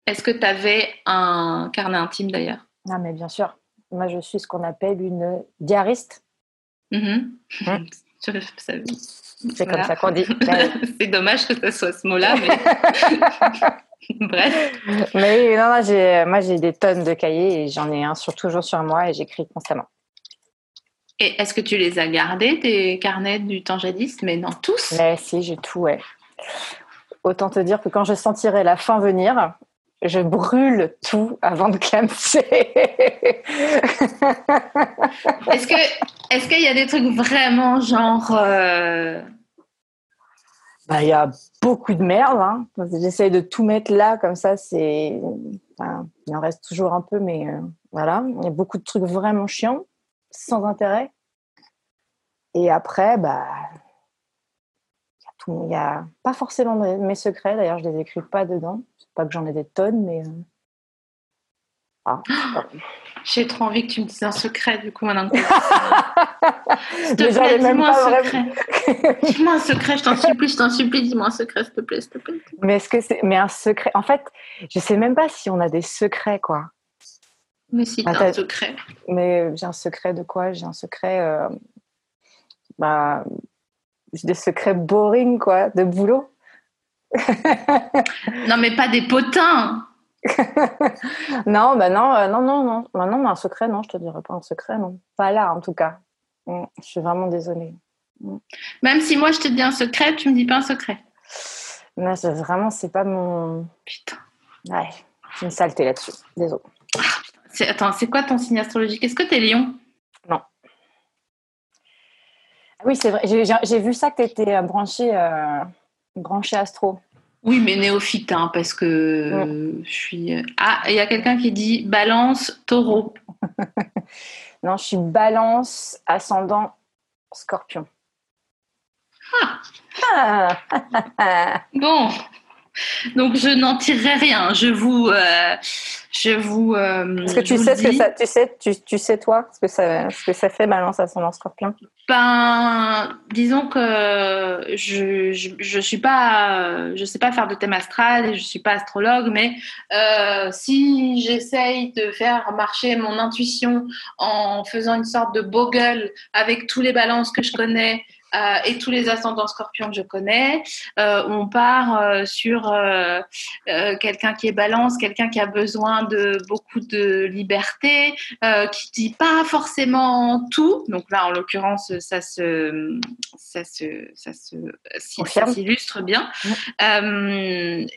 Est-ce que tu avais un carnet intime d'ailleurs? Ah, mais bien sûr. Moi, je suis ce qu'on appelle une diariste. Je- ça- C'est voilà. comme ça qu'on dit. C'est dommage que ça soit ce mot-là, mais bref. mais oui, non, non, j'ai- moi, j'ai des tonnes de cahiers et j'en ai un sur, toujours sur moi et j'écris constamment. Et est-ce que tu les as gardés, tes carnets du temps jadis Mais non, tous? Mais si, j'ai tout, ouais. Autant te dire que quand je sentirai la fin venir, je brûle tout avant de clamser. Est-ce que est-ce qu'il y a des trucs vraiment genre euh, Bah, il y a beaucoup de merde. Hein. J'essaye de tout mettre là, comme ça, c'est. il en reste toujours un peu, mais euh, voilà. Il y a beaucoup de trucs vraiment chiants, sans intérêt. Et après, bah. Il y a a pas forcément mes secrets, d'ailleurs, je les écris pas dedans. Pas que j'en ai des tonnes, mais. euh, ah, J'ai trop envie que tu me dises un secret du coup maintenant. S'il te plaît, dis-moi un secret. dis-moi un secret, je t'en supplie, je t'en supplie, dis-moi un secret, s'il te plaît, s'il te plaît. Mais est-ce que c'est. Mais un secret. En fait, je sais même pas si on a des secrets, quoi. Mais si, Ah, t'as- un secret. Mais j'ai un secret de quoi? J'ai un secret. euh, Bah, j'ai des secrets boring, quoi, de boulot. Non, mais pas des potins. non, bah non, euh, non, non, non. Bah non, mais un secret, non, je te dirais pas un secret, non. Pas là, en tout cas. Mm, Je suis vraiment désolée. Même si moi je te dis un secret, tu me dis pas un secret. Mais c'est- vraiment, c'est pas mon. Putain. Ouais, j'ai une saleté là-dessus. Désolée. C'est- Attends, c'est quoi ton signe astrologique? Est-ce que t'es lion? Ah oui, c'est vrai. J'ai vu ça que tu étais branché, euh, branché astro. Oui, mais néophyte, hein, parce que je suis. euh, Ah, il y a quelqu'un qui dit balance taureau. Non, je suis balance, ascendant, scorpion. Ah. Bon, donc je n'en tirerai rien. Je vous, euh, je vous. euh, Est-ce que tu sais ce que ça, tu sais, tu, tu sais toi ce que ça, ce que ça fait balance ascendant scorpion Ben, disons que je, je, je suis pas, je sais pas faire de thème astral et je suis pas astrologue, mais euh, si j'essaye de faire marcher mon intuition en faisant une sorte de bogle avec tous les balances que je connais euh, et tous les ascendants scorpions que je connais, euh, on part euh, sur quelqu'un qui est balance, quelqu'un qui a besoin de beaucoup de liberté, qui dit pas forcément tout. Donc là, en l'occurrence, ça se, ça se, ça se, ça s'illustre bien.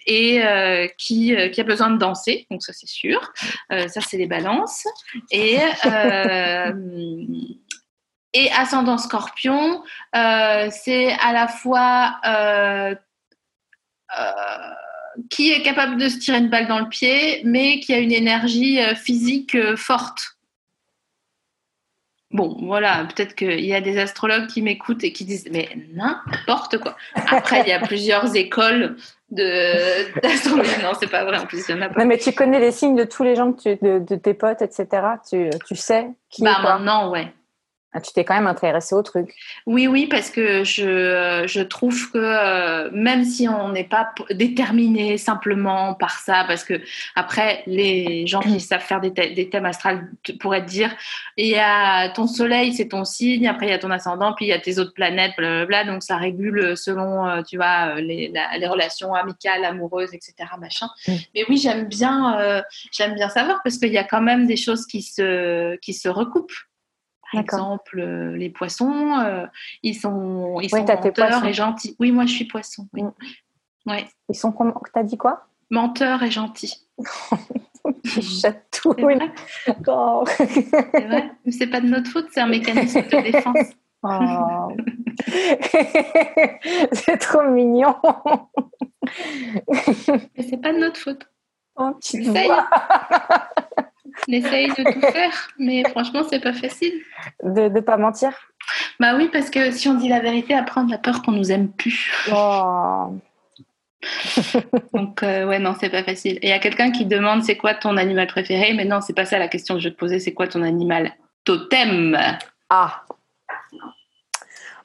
Et qui, qui a besoin de danser. Donc ça, c'est sûr. Ça, c'est les balances. Et et ascendant Scorpion, euh, c'est à la fois euh, euh, qui est capable de se tirer une balle dans le pied, mais qui a une énergie physique forte. Bon, voilà, peut-être qu'il y a des astrologues qui m'écoutent et qui disent mais n'importe quoi. Après, il y a plusieurs écoles d'astrologie. Non, c'est pas vrai. En plus, il y en a pas. Non, mais tu connais les signes de tous les gens que tu- de, de tes potes, etc. Tu, tu sais qui est Bah quoi. maintenant, ouais. Ah, tu t'es quand même intéressé au truc. Oui, oui, parce que je, je trouve que euh, même si on n'est pas déterminé simplement par ça, parce que après, les gens qui savent faire des, thè- des thèmes astrales pourraient te dire, il y a ton soleil, c'est ton signe, après il y a ton ascendant, puis il y a tes autres planètes, blablabla, donc ça régule selon, euh, tu vois, euh, les, la- les relations amicales, amoureuses, etc., machin. Mm. Mais oui, j'aime bien, euh, j'aime bien savoir, parce qu'il y a quand même des choses qui se, qui se recoupent. Par D'accord. exemple, euh, les poissons, euh, ils sont, ils Oui, sont menteurs et gentils. Oui, moi, je suis poisson. Oui. Mm. Ouais. Ils sont comment T'as dit quoi? Menteur et gentil. Ils C'est chatouillent. vrai, Oh. c'est vrai. Mais c'est pas de notre faute, c'est un mécanisme de défense. Oh. c'est trop mignon. Mais c'est pas de notre faute. Oh, voix. On essaye de tout faire, mais franchement, c'est pas facile. De ne pas mentir. Bah oui, parce que si on dit la vérité, après, on a peur qu'on nous aime plus. Oh. Donc, euh, ouais, non, c'est pas facile. Et il y a quelqu'un qui demande c'est quoi ton animal préféré, mais non, c'est pas ça la question que je vais te poser, c'est quoi ton animal totem? Ah.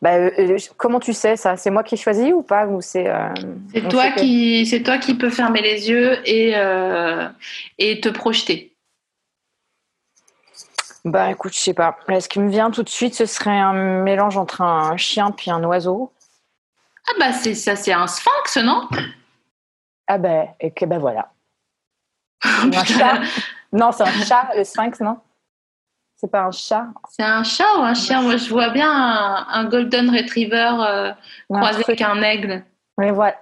Bah, euh, euh, comment tu sais ça? C'est moi qui choisis ou pas? Ou c'est euh, toi que- qui, c'est toi qui peux fermer les yeux et euh, et te projeter. Bah écoute, je sais pas. Là, ce qui me vient tout de suite, ce serait un mélange entre un chien puis un oiseau. Ah bah c'est ça, c'est un sphinx, non? Ah ben, et que ben voilà. Oh, un chat Non, c'est un chat, le sphinx, non? C'est pas un chat C'est un chat ou un chien? Moi, je vois bien un, un golden retriever euh, croisé avec un aigle. Mais voilà.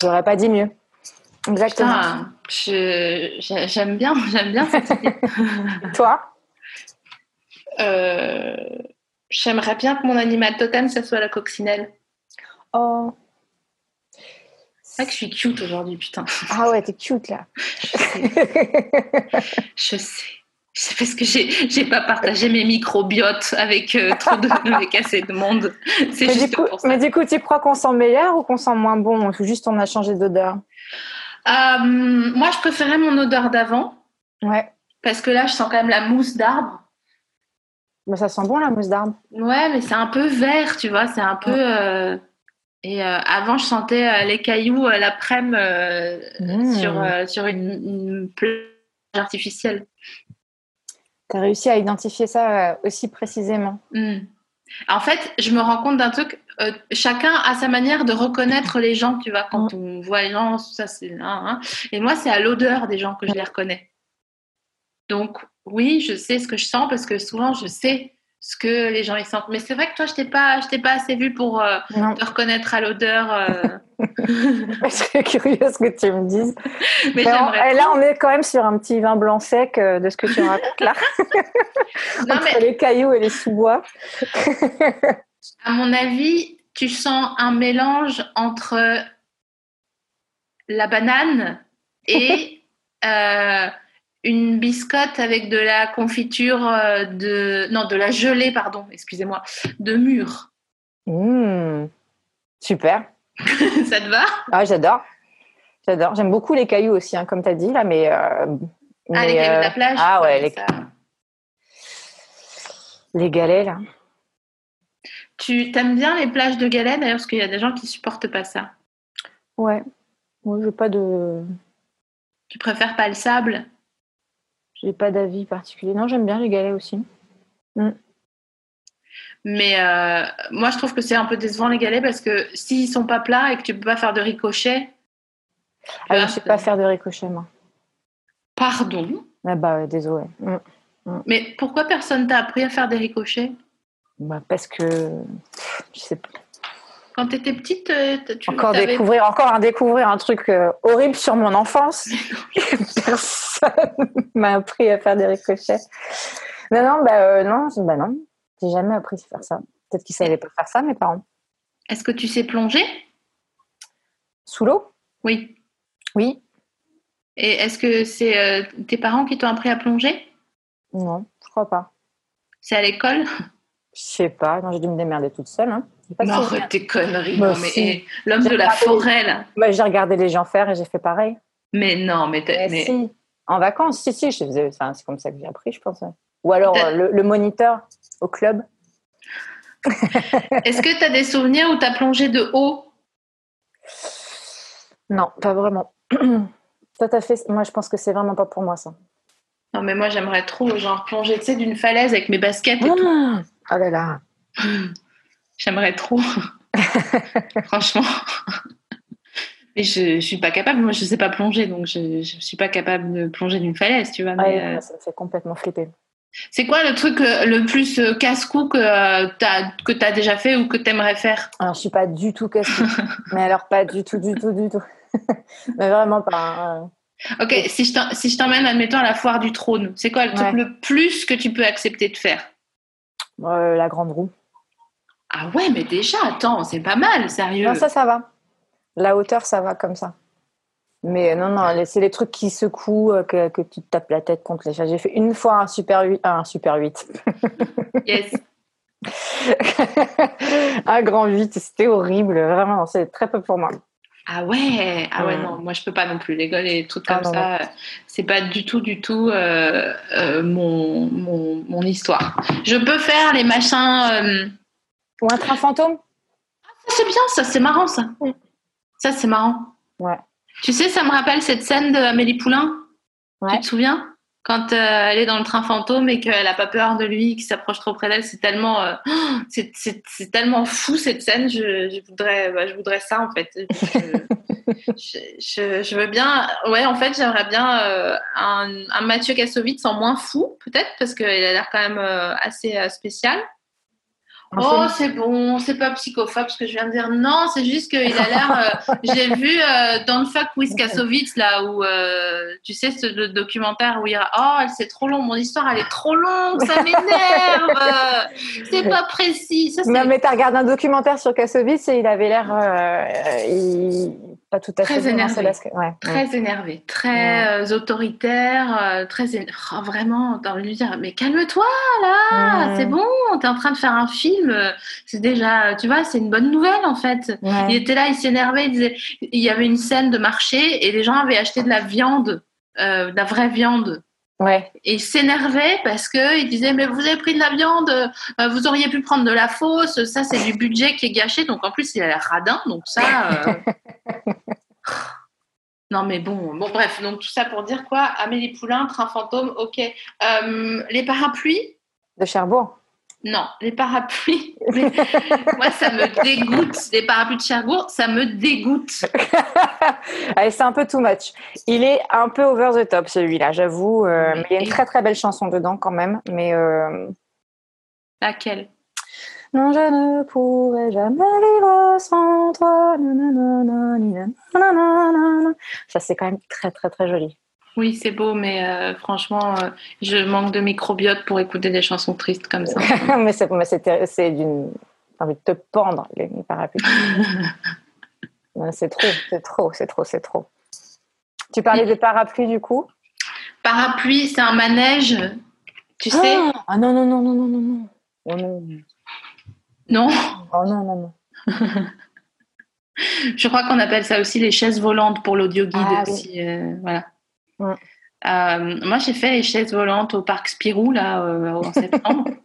J'aurais pas dit mieux. Exactement. Je- j'aime bien, j'aime bien cette idée. Toi? Euh, J'aimerais bien que mon animal totem, ça soit la coccinelle. Oh. C'est vrai que je suis cute aujourd'hui, putain. Ah ouais, t'es cute là. Je sais. C'est parce que j'ai pas partagé mes microbiotes avec euh, trop de avec assez de monde. C'est mais, du juste coup, pour ça. mais du coup, tu crois qu'on sent meilleur ou qu'on sent moins bon? Ou Juste on a changé d'odeur? Euh, moi, je préférais mon odeur d'avant Ouais. parce que là, je sens quand même la mousse d'arbre. Mais ça sent bon la mousse d'arbre. Ouais, mais c'est un peu vert, tu vois. C'est un peu. euh, Et euh, avant, je sentais euh, les cailloux l'après-midi Mmh. sur, sur une, une plage artificielle. T'as réussi à identifier ça aussi précisément. Hmm. En fait, je me rends compte d'un truc. Euh, chacun a sa manière de reconnaître les gens, tu vois. Quand on voit les gens, ça c'est. hein, hein. Et moi, c'est à l'odeur des gens que je les reconnais. Donc, oui, je sais ce que je sens parce que souvent, je sais ce que les gens ils sentent. Mais c'est vrai que toi, je t'ai pas, je t'ai pas assez vu pour euh, te reconnaître à l'odeur. euh. Je serais curieuse que tu me dises. Mais Mais on- j'aimerais et là, on est quand même sur un petit vin blanc sec euh, de ce que tu racontes là, Non, entre mais les cailloux et les sous-bois. À mon avis, tu sens un mélange entre la banane et euh, une biscotte avec de la confiture euh, de non de la gelée pardon excusez-moi de mûre. Mmh. Super. Ça te va? Ah, j'adore. J'adore. J'aime beaucoup les cailloux aussi, hein, comme tu as dit là, mais. euh, Ah les cailloux de la plage. Ah ouais, les, les galets là. Tu t'aimes bien les plages de galets d'ailleurs parce qu'il y a des gens qui supportent pas ça. Ouais. Moi, j'ai pas de. Tu préfères pas le sable? J'ai pas d'avis particulier. Non, j'aime bien les galets aussi. Mais euh, moi, je trouve que c'est un peu décevant les galets parce que s'ils sont pas plats et que tu peux pas faire de ricochet, Ah, vois, je sais pas faire de ricochet, moi. pardon, Ah bah, désolé. Mm. mais pourquoi personne t'a appris à faire des ricochets? Bah, parce que. Je sais pas. Quand tu étais petite, euh, tu Encore découvrir, encore un découvrir un truc euh, horrible sur mon enfance. Personne m'a appris à faire des ricochets. Non, non, bah euh, non, je- bah non, j'ai jamais appris à faire ça. Peut-être qu'ils savaient pas faire ça, mes parents. Est-ce que tu sais plonger? Sous l'eau? Oui. Oui. Et est-ce que c'est euh, tes parents qui t'ont appris à plonger? Non, je crois pas. C'est à l'école? Je sais pas. Non, j'ai dû me démerder toute seule. Hein. Pas arrête tes conneries. Bah, non, mais si. l'homme de la forêt, là. Bah, j'ai regardé les gens faire et j'ai fait pareil. Mais non, mais, t'as- Mais mais- si. En vacances, si, si, je faisais. enfin, c'est comme ça que j'ai appris, je pense. Ou alors euh, le, le moniteur au club. Est-ce que tu as des souvenirs où tu as plongé de haut? Non, pas vraiment. Toi, t'as fait. Moi, je pense que c'est vraiment pas pour moi ça. Non, mais moi, j'aimerais trop, genre, plonger, tu sais, d'une falaise avec mes baskets et tout. Oh là là. J'aimerais trop. Franchement. Mais je, je suis pas capable. Moi, je sais pas plonger, donc je, je suis pas capable de plonger d'une falaise, tu vois. mais, Ouais, euh, Ça me fait complètement flipper. C'est quoi le truc euh, le plus euh, casse-cou que euh, que t'as déjà fait ou que t'aimerais faire? Alors, je suis pas du tout casse Mais alors, pas du tout, du tout, du tout. Mais vraiment pas. hein. Ok, si je t'emmène, admettons, à la foire du trône, c'est quoi le truc le plus que tu peux accepter de faire? Euh, la grande roue. Ah ouais, mais déjà, attends, c'est pas mal, sérieux. Non, ça, ça va. La hauteur, ça va comme ça. Mais non, non, c'est les trucs qui secouent, euh, que, que tu te tapes la tête contre les chaises. J'ai fait une fois un super 8. Un super 8. Yes. un grand 8, c'était horrible. Vraiment, c'est très peu pour moi. Ah ouais, ah ouais, non, moi je peux pas non plus. Les trucs Ah comme non, ça, c'est pas du tout, du tout euh, euh, mon, mon, mon histoire. Je peux faire les machins. euh, Ou un train fantôme? Ça, c'est bien, ça, c'est marrant, ça. Mm. Ça, c'est marrant. Ouais. Tu sais, ça me rappelle cette scène d'Amélie Poulain? Ouais. Tu te souviens? Quand euh, elle est dans le train fantôme et qu'elle a pas peur de lui, qu'il s'approche trop près d'elle, c'est tellement, euh, c'est, c'est, tellement fou cette scène. Je, je voudrais, bah, je voudrais ça en fait. Je- je veux bien. Ouais, en fait, j'aimerais bien euh, un, un Mathieu Kassovitz en moins fou, peut-être, parce qu'il a l'air quand même euh, assez euh, spécial. Oh, c'est bon, c'est pas psychophobe ce que je viens de dire. Non, c'est juste qu'il a l'air. euh, J'ai vu euh, Don't Fuck with Kassovitz, là, où euh, tu sais, ce le documentaire où il y a Oh, c'est trop long, mon histoire, elle est trop longue, ça m'énerve. c'est pas précis. Ça, Non, mais t'as regardé un documentaire sur Kassovitz et il avait l'air euh, euh, il- pas tout à Très fait énervé. Ouais. très énervé, très euh, autoritaire, euh, très. éner- Oh, vraiment, t'as envie de lui dire Mais calme-toi, là, c'est bon, t'es en train de faire un film. euh, C'est déjà, tu vois, c'est une bonne nouvelle, en fait. Il était là, il s'énervait, il disait, il y avait une scène de marché et les gens avaient acheté de la viande, euh, de la vraie viande. Ouais. Et il s'énervait parce que il disait mais vous avez pris de la viande, euh, vous auriez pu prendre de la fausse, ça c'est du budget qui est gâché. Donc en plus il a l'air radin, donc ça. euh, Non mais bon, bon bref, donc tout ça pour dire quoi? Amélie Poulain, train fantôme, ok. Euh, les parapluies? De Cherbourg. Non, les parapluies. Moi ça me dégoûte. Les parapluies de Cherbourg, ça me dégoûte. Allez, c'est un peu too much. Il est un peu over the top celui-là, j'avoue. euh, mais il y a une très très belle chanson dedans quand même. Mais euh, Laquelle? Non, je ne pourrai jamais vivre sans toi. Ça c'est quand même très très très joli. Oui, c'est beau, mais euh, franchement, euh, je manque de microbiote pour écouter des chansons tristes comme ça. mais c'est d'une j'ai envie de te pendre les, parapluies. C'est trop, c'est trop, c'est trop, c'est trop. Tu parlais de parapluie du coup? Parapluie, c'est un manège, tu sais? Ah ah non non non non non non non. Oh non. Non Oh non non non. Je crois qu'on appelle ça aussi les chaises volantes pour l'audio guide. Ah, oui. aussi, euh, voilà. Ouais. Euh, moi, j'ai fait les chaises volantes au parc Spirou là euh, en septembre.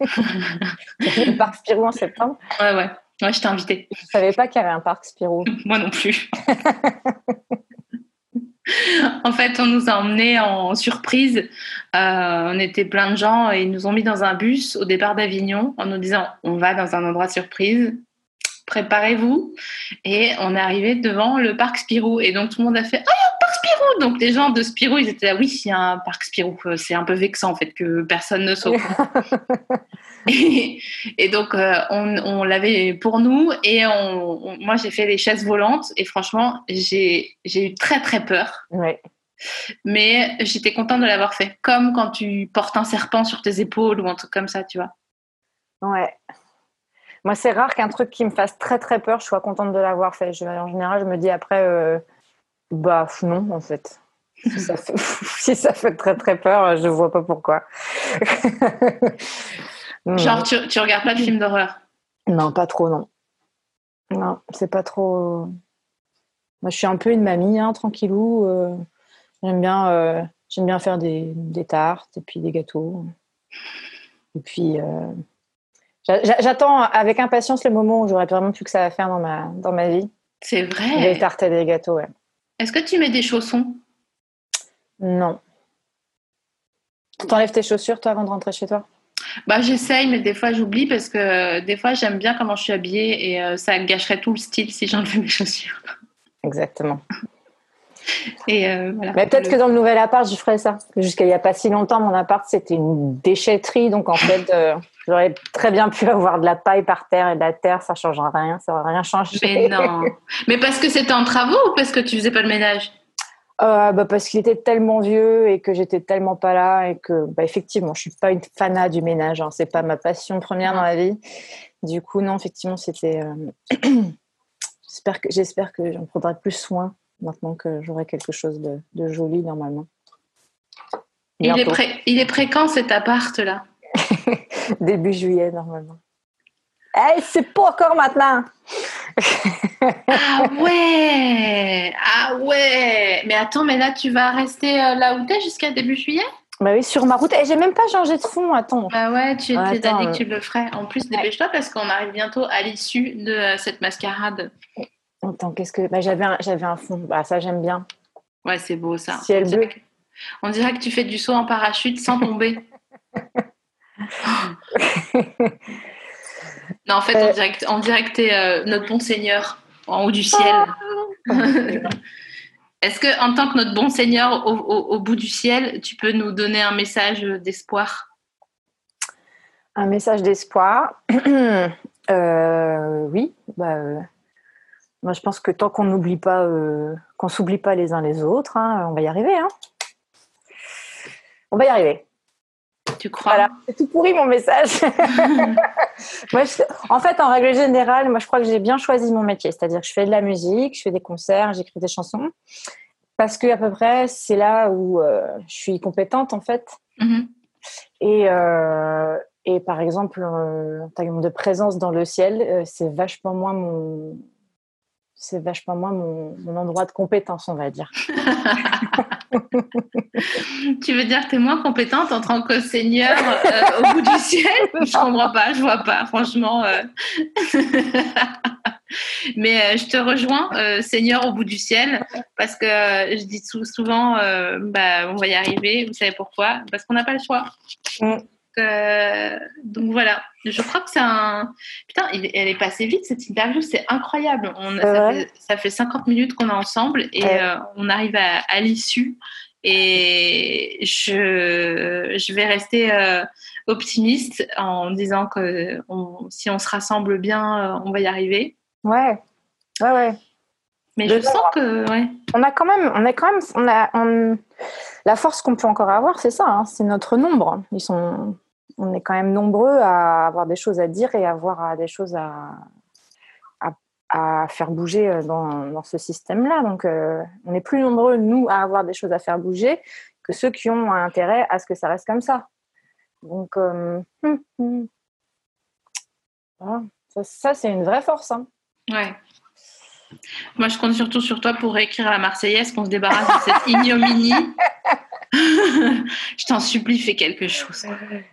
Le parc Spirou en septembre? ouais, ouais. Ouais, je t'ai invité. Je savais pas qu'il y avait un parc Spirou. Moi non plus. En fait, on nous a emmenés en surprise. Euh, on était plein de gens et ils nous ont mis dans un bus au départ d'Avignon en nous disant on va dans un endroit surprise. Préparez-vous. Et on est arrivé devant le parc Spirou. Et donc tout le monde a fait Ah, un parc Spirou Donc les gens de Spirou, ils étaient là Oui, il y a un parc Spirou. Euh, C'est un peu vexant en fait que personne ne soit. Et, et donc, euh, on, on l'avait pour nous. Et on, on- moi, j'ai fait les chaises volantes. Et franchement, j'ai j'ai eu très, très peur. Ouais. Mais j'étais contente de l'avoir fait. Comme quand tu portes un serpent sur tes épaules ou un truc comme ça, tu vois. Ouais. Moi, c'est rare qu'un truc qui me fasse très très peur, je sois contente de l'avoir fait. Je- en général, je me dis après, euh, bah non, en fait. Si ça, fait, si ça fait très très peur, je vois pas pourquoi. Non. Genre, tu, tu regardes pas de films d'horreur? Non, pas trop, non. Non, c'est pas trop. Moi, je suis un peu une mamie, hein, tranquillou. euh, J'aime bien, euh, j'aime bien faire des, des tartes et puis des gâteaux. Et puis, euh, j'a- j'a- j'attends avec impatience le moment où j'aurai vraiment plus que ça à faire dans ma, dans ma vie. C'est vrai. tartes et les gâteaux, ouais. Est-ce que tu mets des chaussons? Non. T'enlèves tes chaussures, toi, avant de rentrer chez toi? Bah j'essaye, mais des fois j'oublie parce que euh, des fois j'aime bien comment je suis habillée et euh, ça gâcherait tout le style si j'enlevais mes chaussures. Exactement. Et euh, voilà. Mais peut-être que dans le nouvel appart, je ferais ça. Jusqu'à il n'y a pas si longtemps, mon appart, c'était une déchetterie. Donc, en fait, euh, j'aurais très bien pu avoir de la paille par terre et de la terre. Ça ne changera rien. Ça n'aurait rien changé. Mais non. Mais parce que c'était en travaux ou parce que tu faisais pas le ménage? Euh, bah, parce qu'il était tellement vieux et que j'étais tellement pas là et que, bah, effectivement, je suis pas une fanat du ménage. Hein. C'est pas ma passion première dans la vie. Du coup, non, effectivement, c'était. euh, j'espère que j'espère que j'en prendrai plus soin maintenant que j'aurai quelque chose de, de joli normalement. il est, prêt, il est prêt quand cet appart là Début juillet normalement. Hey, c'est pas encore maintenant. Ah ouais Ah ouais Mais attends, mais là tu vas rester euh, là où t'es jusqu'à début juillet? Bah oui, sur ma route. Et j'ai même pas changé de fond. Attends. Bah ouais, tu Ah, t'es dit que euh. tu le ferais. En plus, dépêche-toi parce qu'on arrive bientôt à l'issue de euh, cette mascarade. Attends, qu'est-ce que. Bah, j'avais un, j'avais un fond. Bah ça j'aime bien. Ouais, c'est beau ça. Ciel on, bleu. que, on dirait que tu fais du saut en parachute sans tomber. non, en fait, on dirait que, on dirait que t'es euh, notre bon Seigneur en haut du ciel. Est-ce que, en tant que notre bon Seigneur au, au- au bout du ciel, tu peux nous donner un message d'espoir? Un message d'espoir. Euh, oui. Bah, euh, moi je pense que tant qu'on n'oublie pas, euh, qu'on s'oublie pas les uns les autres, hein, on va y arriver. Hein. On va y arriver. Tu crois Voilà, c'est tout pourri mon message. Moi, je- en fait, en règle générale, moi, je crois que j'ai bien choisi mon métier. C'est-à-dire que je fais de la musique, je fais des concerts, j'écris des chansons. Parce que, à peu près, c'est là où euh, je suis compétente, en fait. Mhm. Et, euh, et par exemple, euh, en termes de présence dans le ciel, c'est vachement moins mon. C'est vachement moins mon, mon endroit de compétence, on va dire. Tu veux dire que tu es moins compétente en tant que seigneur euh, au bout du ciel Je comprends pas, je vois pas, franchement. euh. Mais euh, je te rejoins, seigneur au bout du ciel, parce que je dis sou- souvent, bah, on va y arriver. Vous savez pourquoi? Parce qu'on n'a pas le choix. Mm. Euh, donc voilà, je crois que c'est un. Putain, il- elle est passée vite cette interview, c'est incroyable. On, ça, Ouais. fait, ça fait 50 minutes qu'on est ensemble et euh, on arrive à, à l'issue. Et je, je vais rester euh, optimiste en disant que on- si on se rassemble bien, on va y arriver. Ouais, ouais, ouais. Mais je sens que. Ouais. on a quand même, on a quand même, on a, on- la force qu'on peut encore avoir, c'est ça, hein, c'est notre nombre. Ils sont, on est quand même nombreux à avoir des choses à dire et à avoir à- des choses à, à, à faire bouger euh, dans, dans ce système-là. Donc, euh, on est plus nombreux nous à avoir des choses à faire bouger que ceux qui ont intérêt à ce que ça reste comme ça. Donc, euh, hum, hum. Voilà. ça, ça, c'est une vraie force. hein. Ouais. Moi, je compte surtout sur toi pour écrire la Marseillaise, qu'on se débarrasse de cette ignominie. je t'en supplie, fais quelque chose.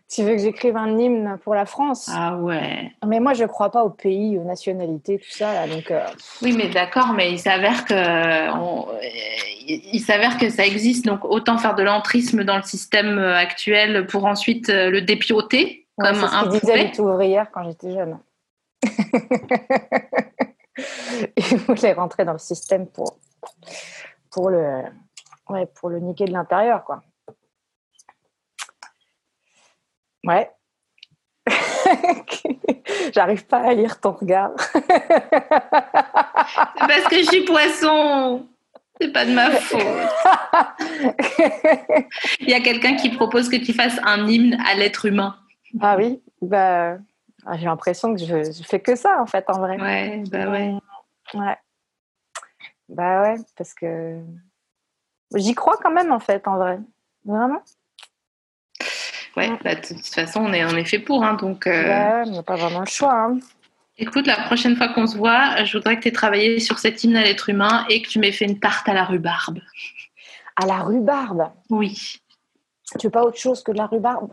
Tu veux que j'écrive un hymne pour la France? Ah ouais. Mais moi, je crois pas au pays, aux nationalités, tout ça. Là, donc, euh, Oui, mais d'accord, mais il s'avère que on- il il s'avère que ça existe, donc autant faire de l'entrisme dans le système euh, actuel pour ensuite euh, le dépioter ouais, comme ce un tout ouvrières quand j'étais jeune. Ils voulaient rentrer dans le système pour, pour, le, ouais, pour le niquer de l'intérieur, quoi. Ouais. J'arrive pas à lire ton regard. C'est parce que je suis poisson. C'est pas de ma faute. Il y a quelqu'un qui propose que tu fasses un hymne à l'être humain. ah oui, bah, ah, j'ai l'impression que je, je fais que ça, en fait, en vrai. Ouais, bah ouais. Ouais. Bah ouais, parce que j'y crois quand même en fait, en vrai. Vraiment. Ouais, bah, de toute façon, on est, est fait pour. Hein, donc, euh, Ouais, on n'a pas vraiment le choix. hein. écoute, la prochaine fois qu'on se voit, je voudrais que tu aies travaillé sur cet hymne à l'être humain et que tu m'aies fait une tarte à la rhubarbe. À la rhubarbe? Oui. Tu veux pas autre chose que de la rhubarbe?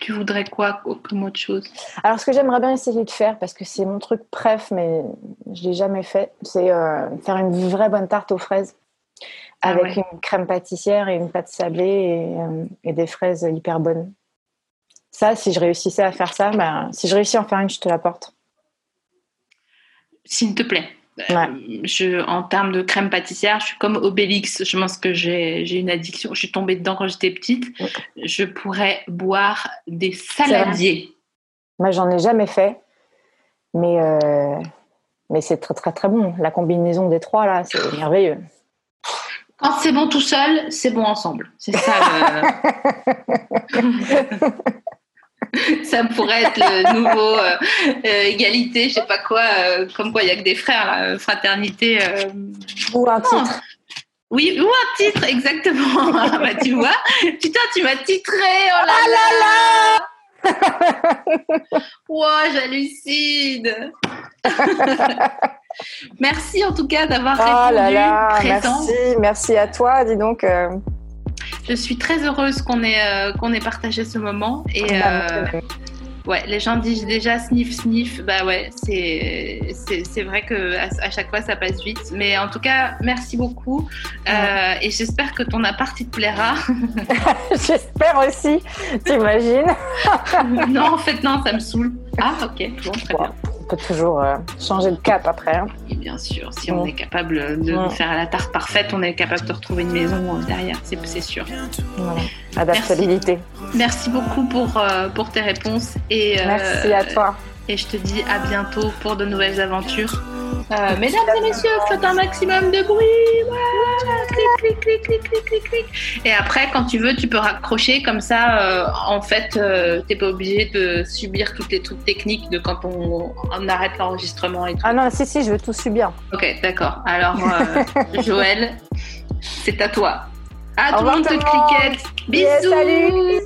Tu voudrais quoi comme autre chose? Alors, ce que j'aimerais bien essayer de faire, parce que c'est mon truc préf, mais je l'ai jamais fait, c'est euh, faire une vraie bonne tarte aux fraises avec ouais. une crème pâtissière et une pâte sablée et, euh, et des fraises hyper bonnes. Ça, si je réussissais à faire ça, ben, si je réussis à en faire une, je te l'apporte. S'il te plaît. Euh, Ouais. je, en termes de crème pâtissière, je suis comme Obélix. Je pense que j'ai j'ai une addiction. Je suis tombée dedans quand j'étais petite. Je pourrais boire des saladiers. Moi, j'en ai jamais fait, mais, euh, mais c'est très très très bon. La combinaison des trois, là, c'est merveilleux. Quand c'est bon tout seul, c'est bon ensemble. C'est ça. le- ça pourrait être le nouveau euh, euh, égalité, je sais pas quoi, euh, comme quoi il y a que des frères, là, fraternité. euh, Ou un titre. Oui, ou un titre, exactement. Ah bah, tu vois, putain, tu m'as titré, oh là là Wow, j'hallucine Merci en tout cas d'avoir Oh répondu là là, présent. merci, merci à toi. Dis donc, euh, Je suis très heureuse qu'on ait, euh, qu'on ait partagé ce moment. Et euh, ouais, les gens disent déjà sniff, sniff. Bah ouais, c'est, vrai que à, à chaque fois ça passe vite. Mais en tout cas, merci beaucoup. Et j'espère que ton appart il te plaira. j'espère aussi. T'imagines non, en fait, non, ça me saoule. Ah, ok, bon, très bien. On peut toujours euh, changer de cap après. hein. Et bien sûr, si on est capable de faire la tarte parfaite, on est capable de retrouver une maison euh, derrière, c'est, sûr. Voilà. Adaptabilité. Merci beaucoup pour, euh, pour tes réponses. Et, Merci à toi. Et je te dis à bientôt pour de nouvelles aventures. Euh, mesdames et messieurs, faites un maximum de bruit. Ouais. Clic, clic, clic, clic, clic, clic, clic. Et après, quand tu veux, tu peux raccrocher. Comme ça, euh, en fait, euh, t'es pas obligé de subir toutes les trucs techniques de quand on, on arrête l'enregistrement et tout. Ah non, si, si, je veux tout subir. Ok, d'accord. Alors, euh, Joël, c'est à toi. À Au tout le monde te cliquette. Bisous. Yes, salut.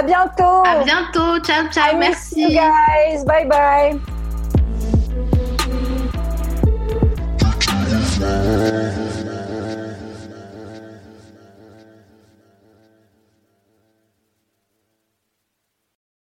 À bientôt. À bientôt. Ciao, ciao. Merci. You guys. Bye bye.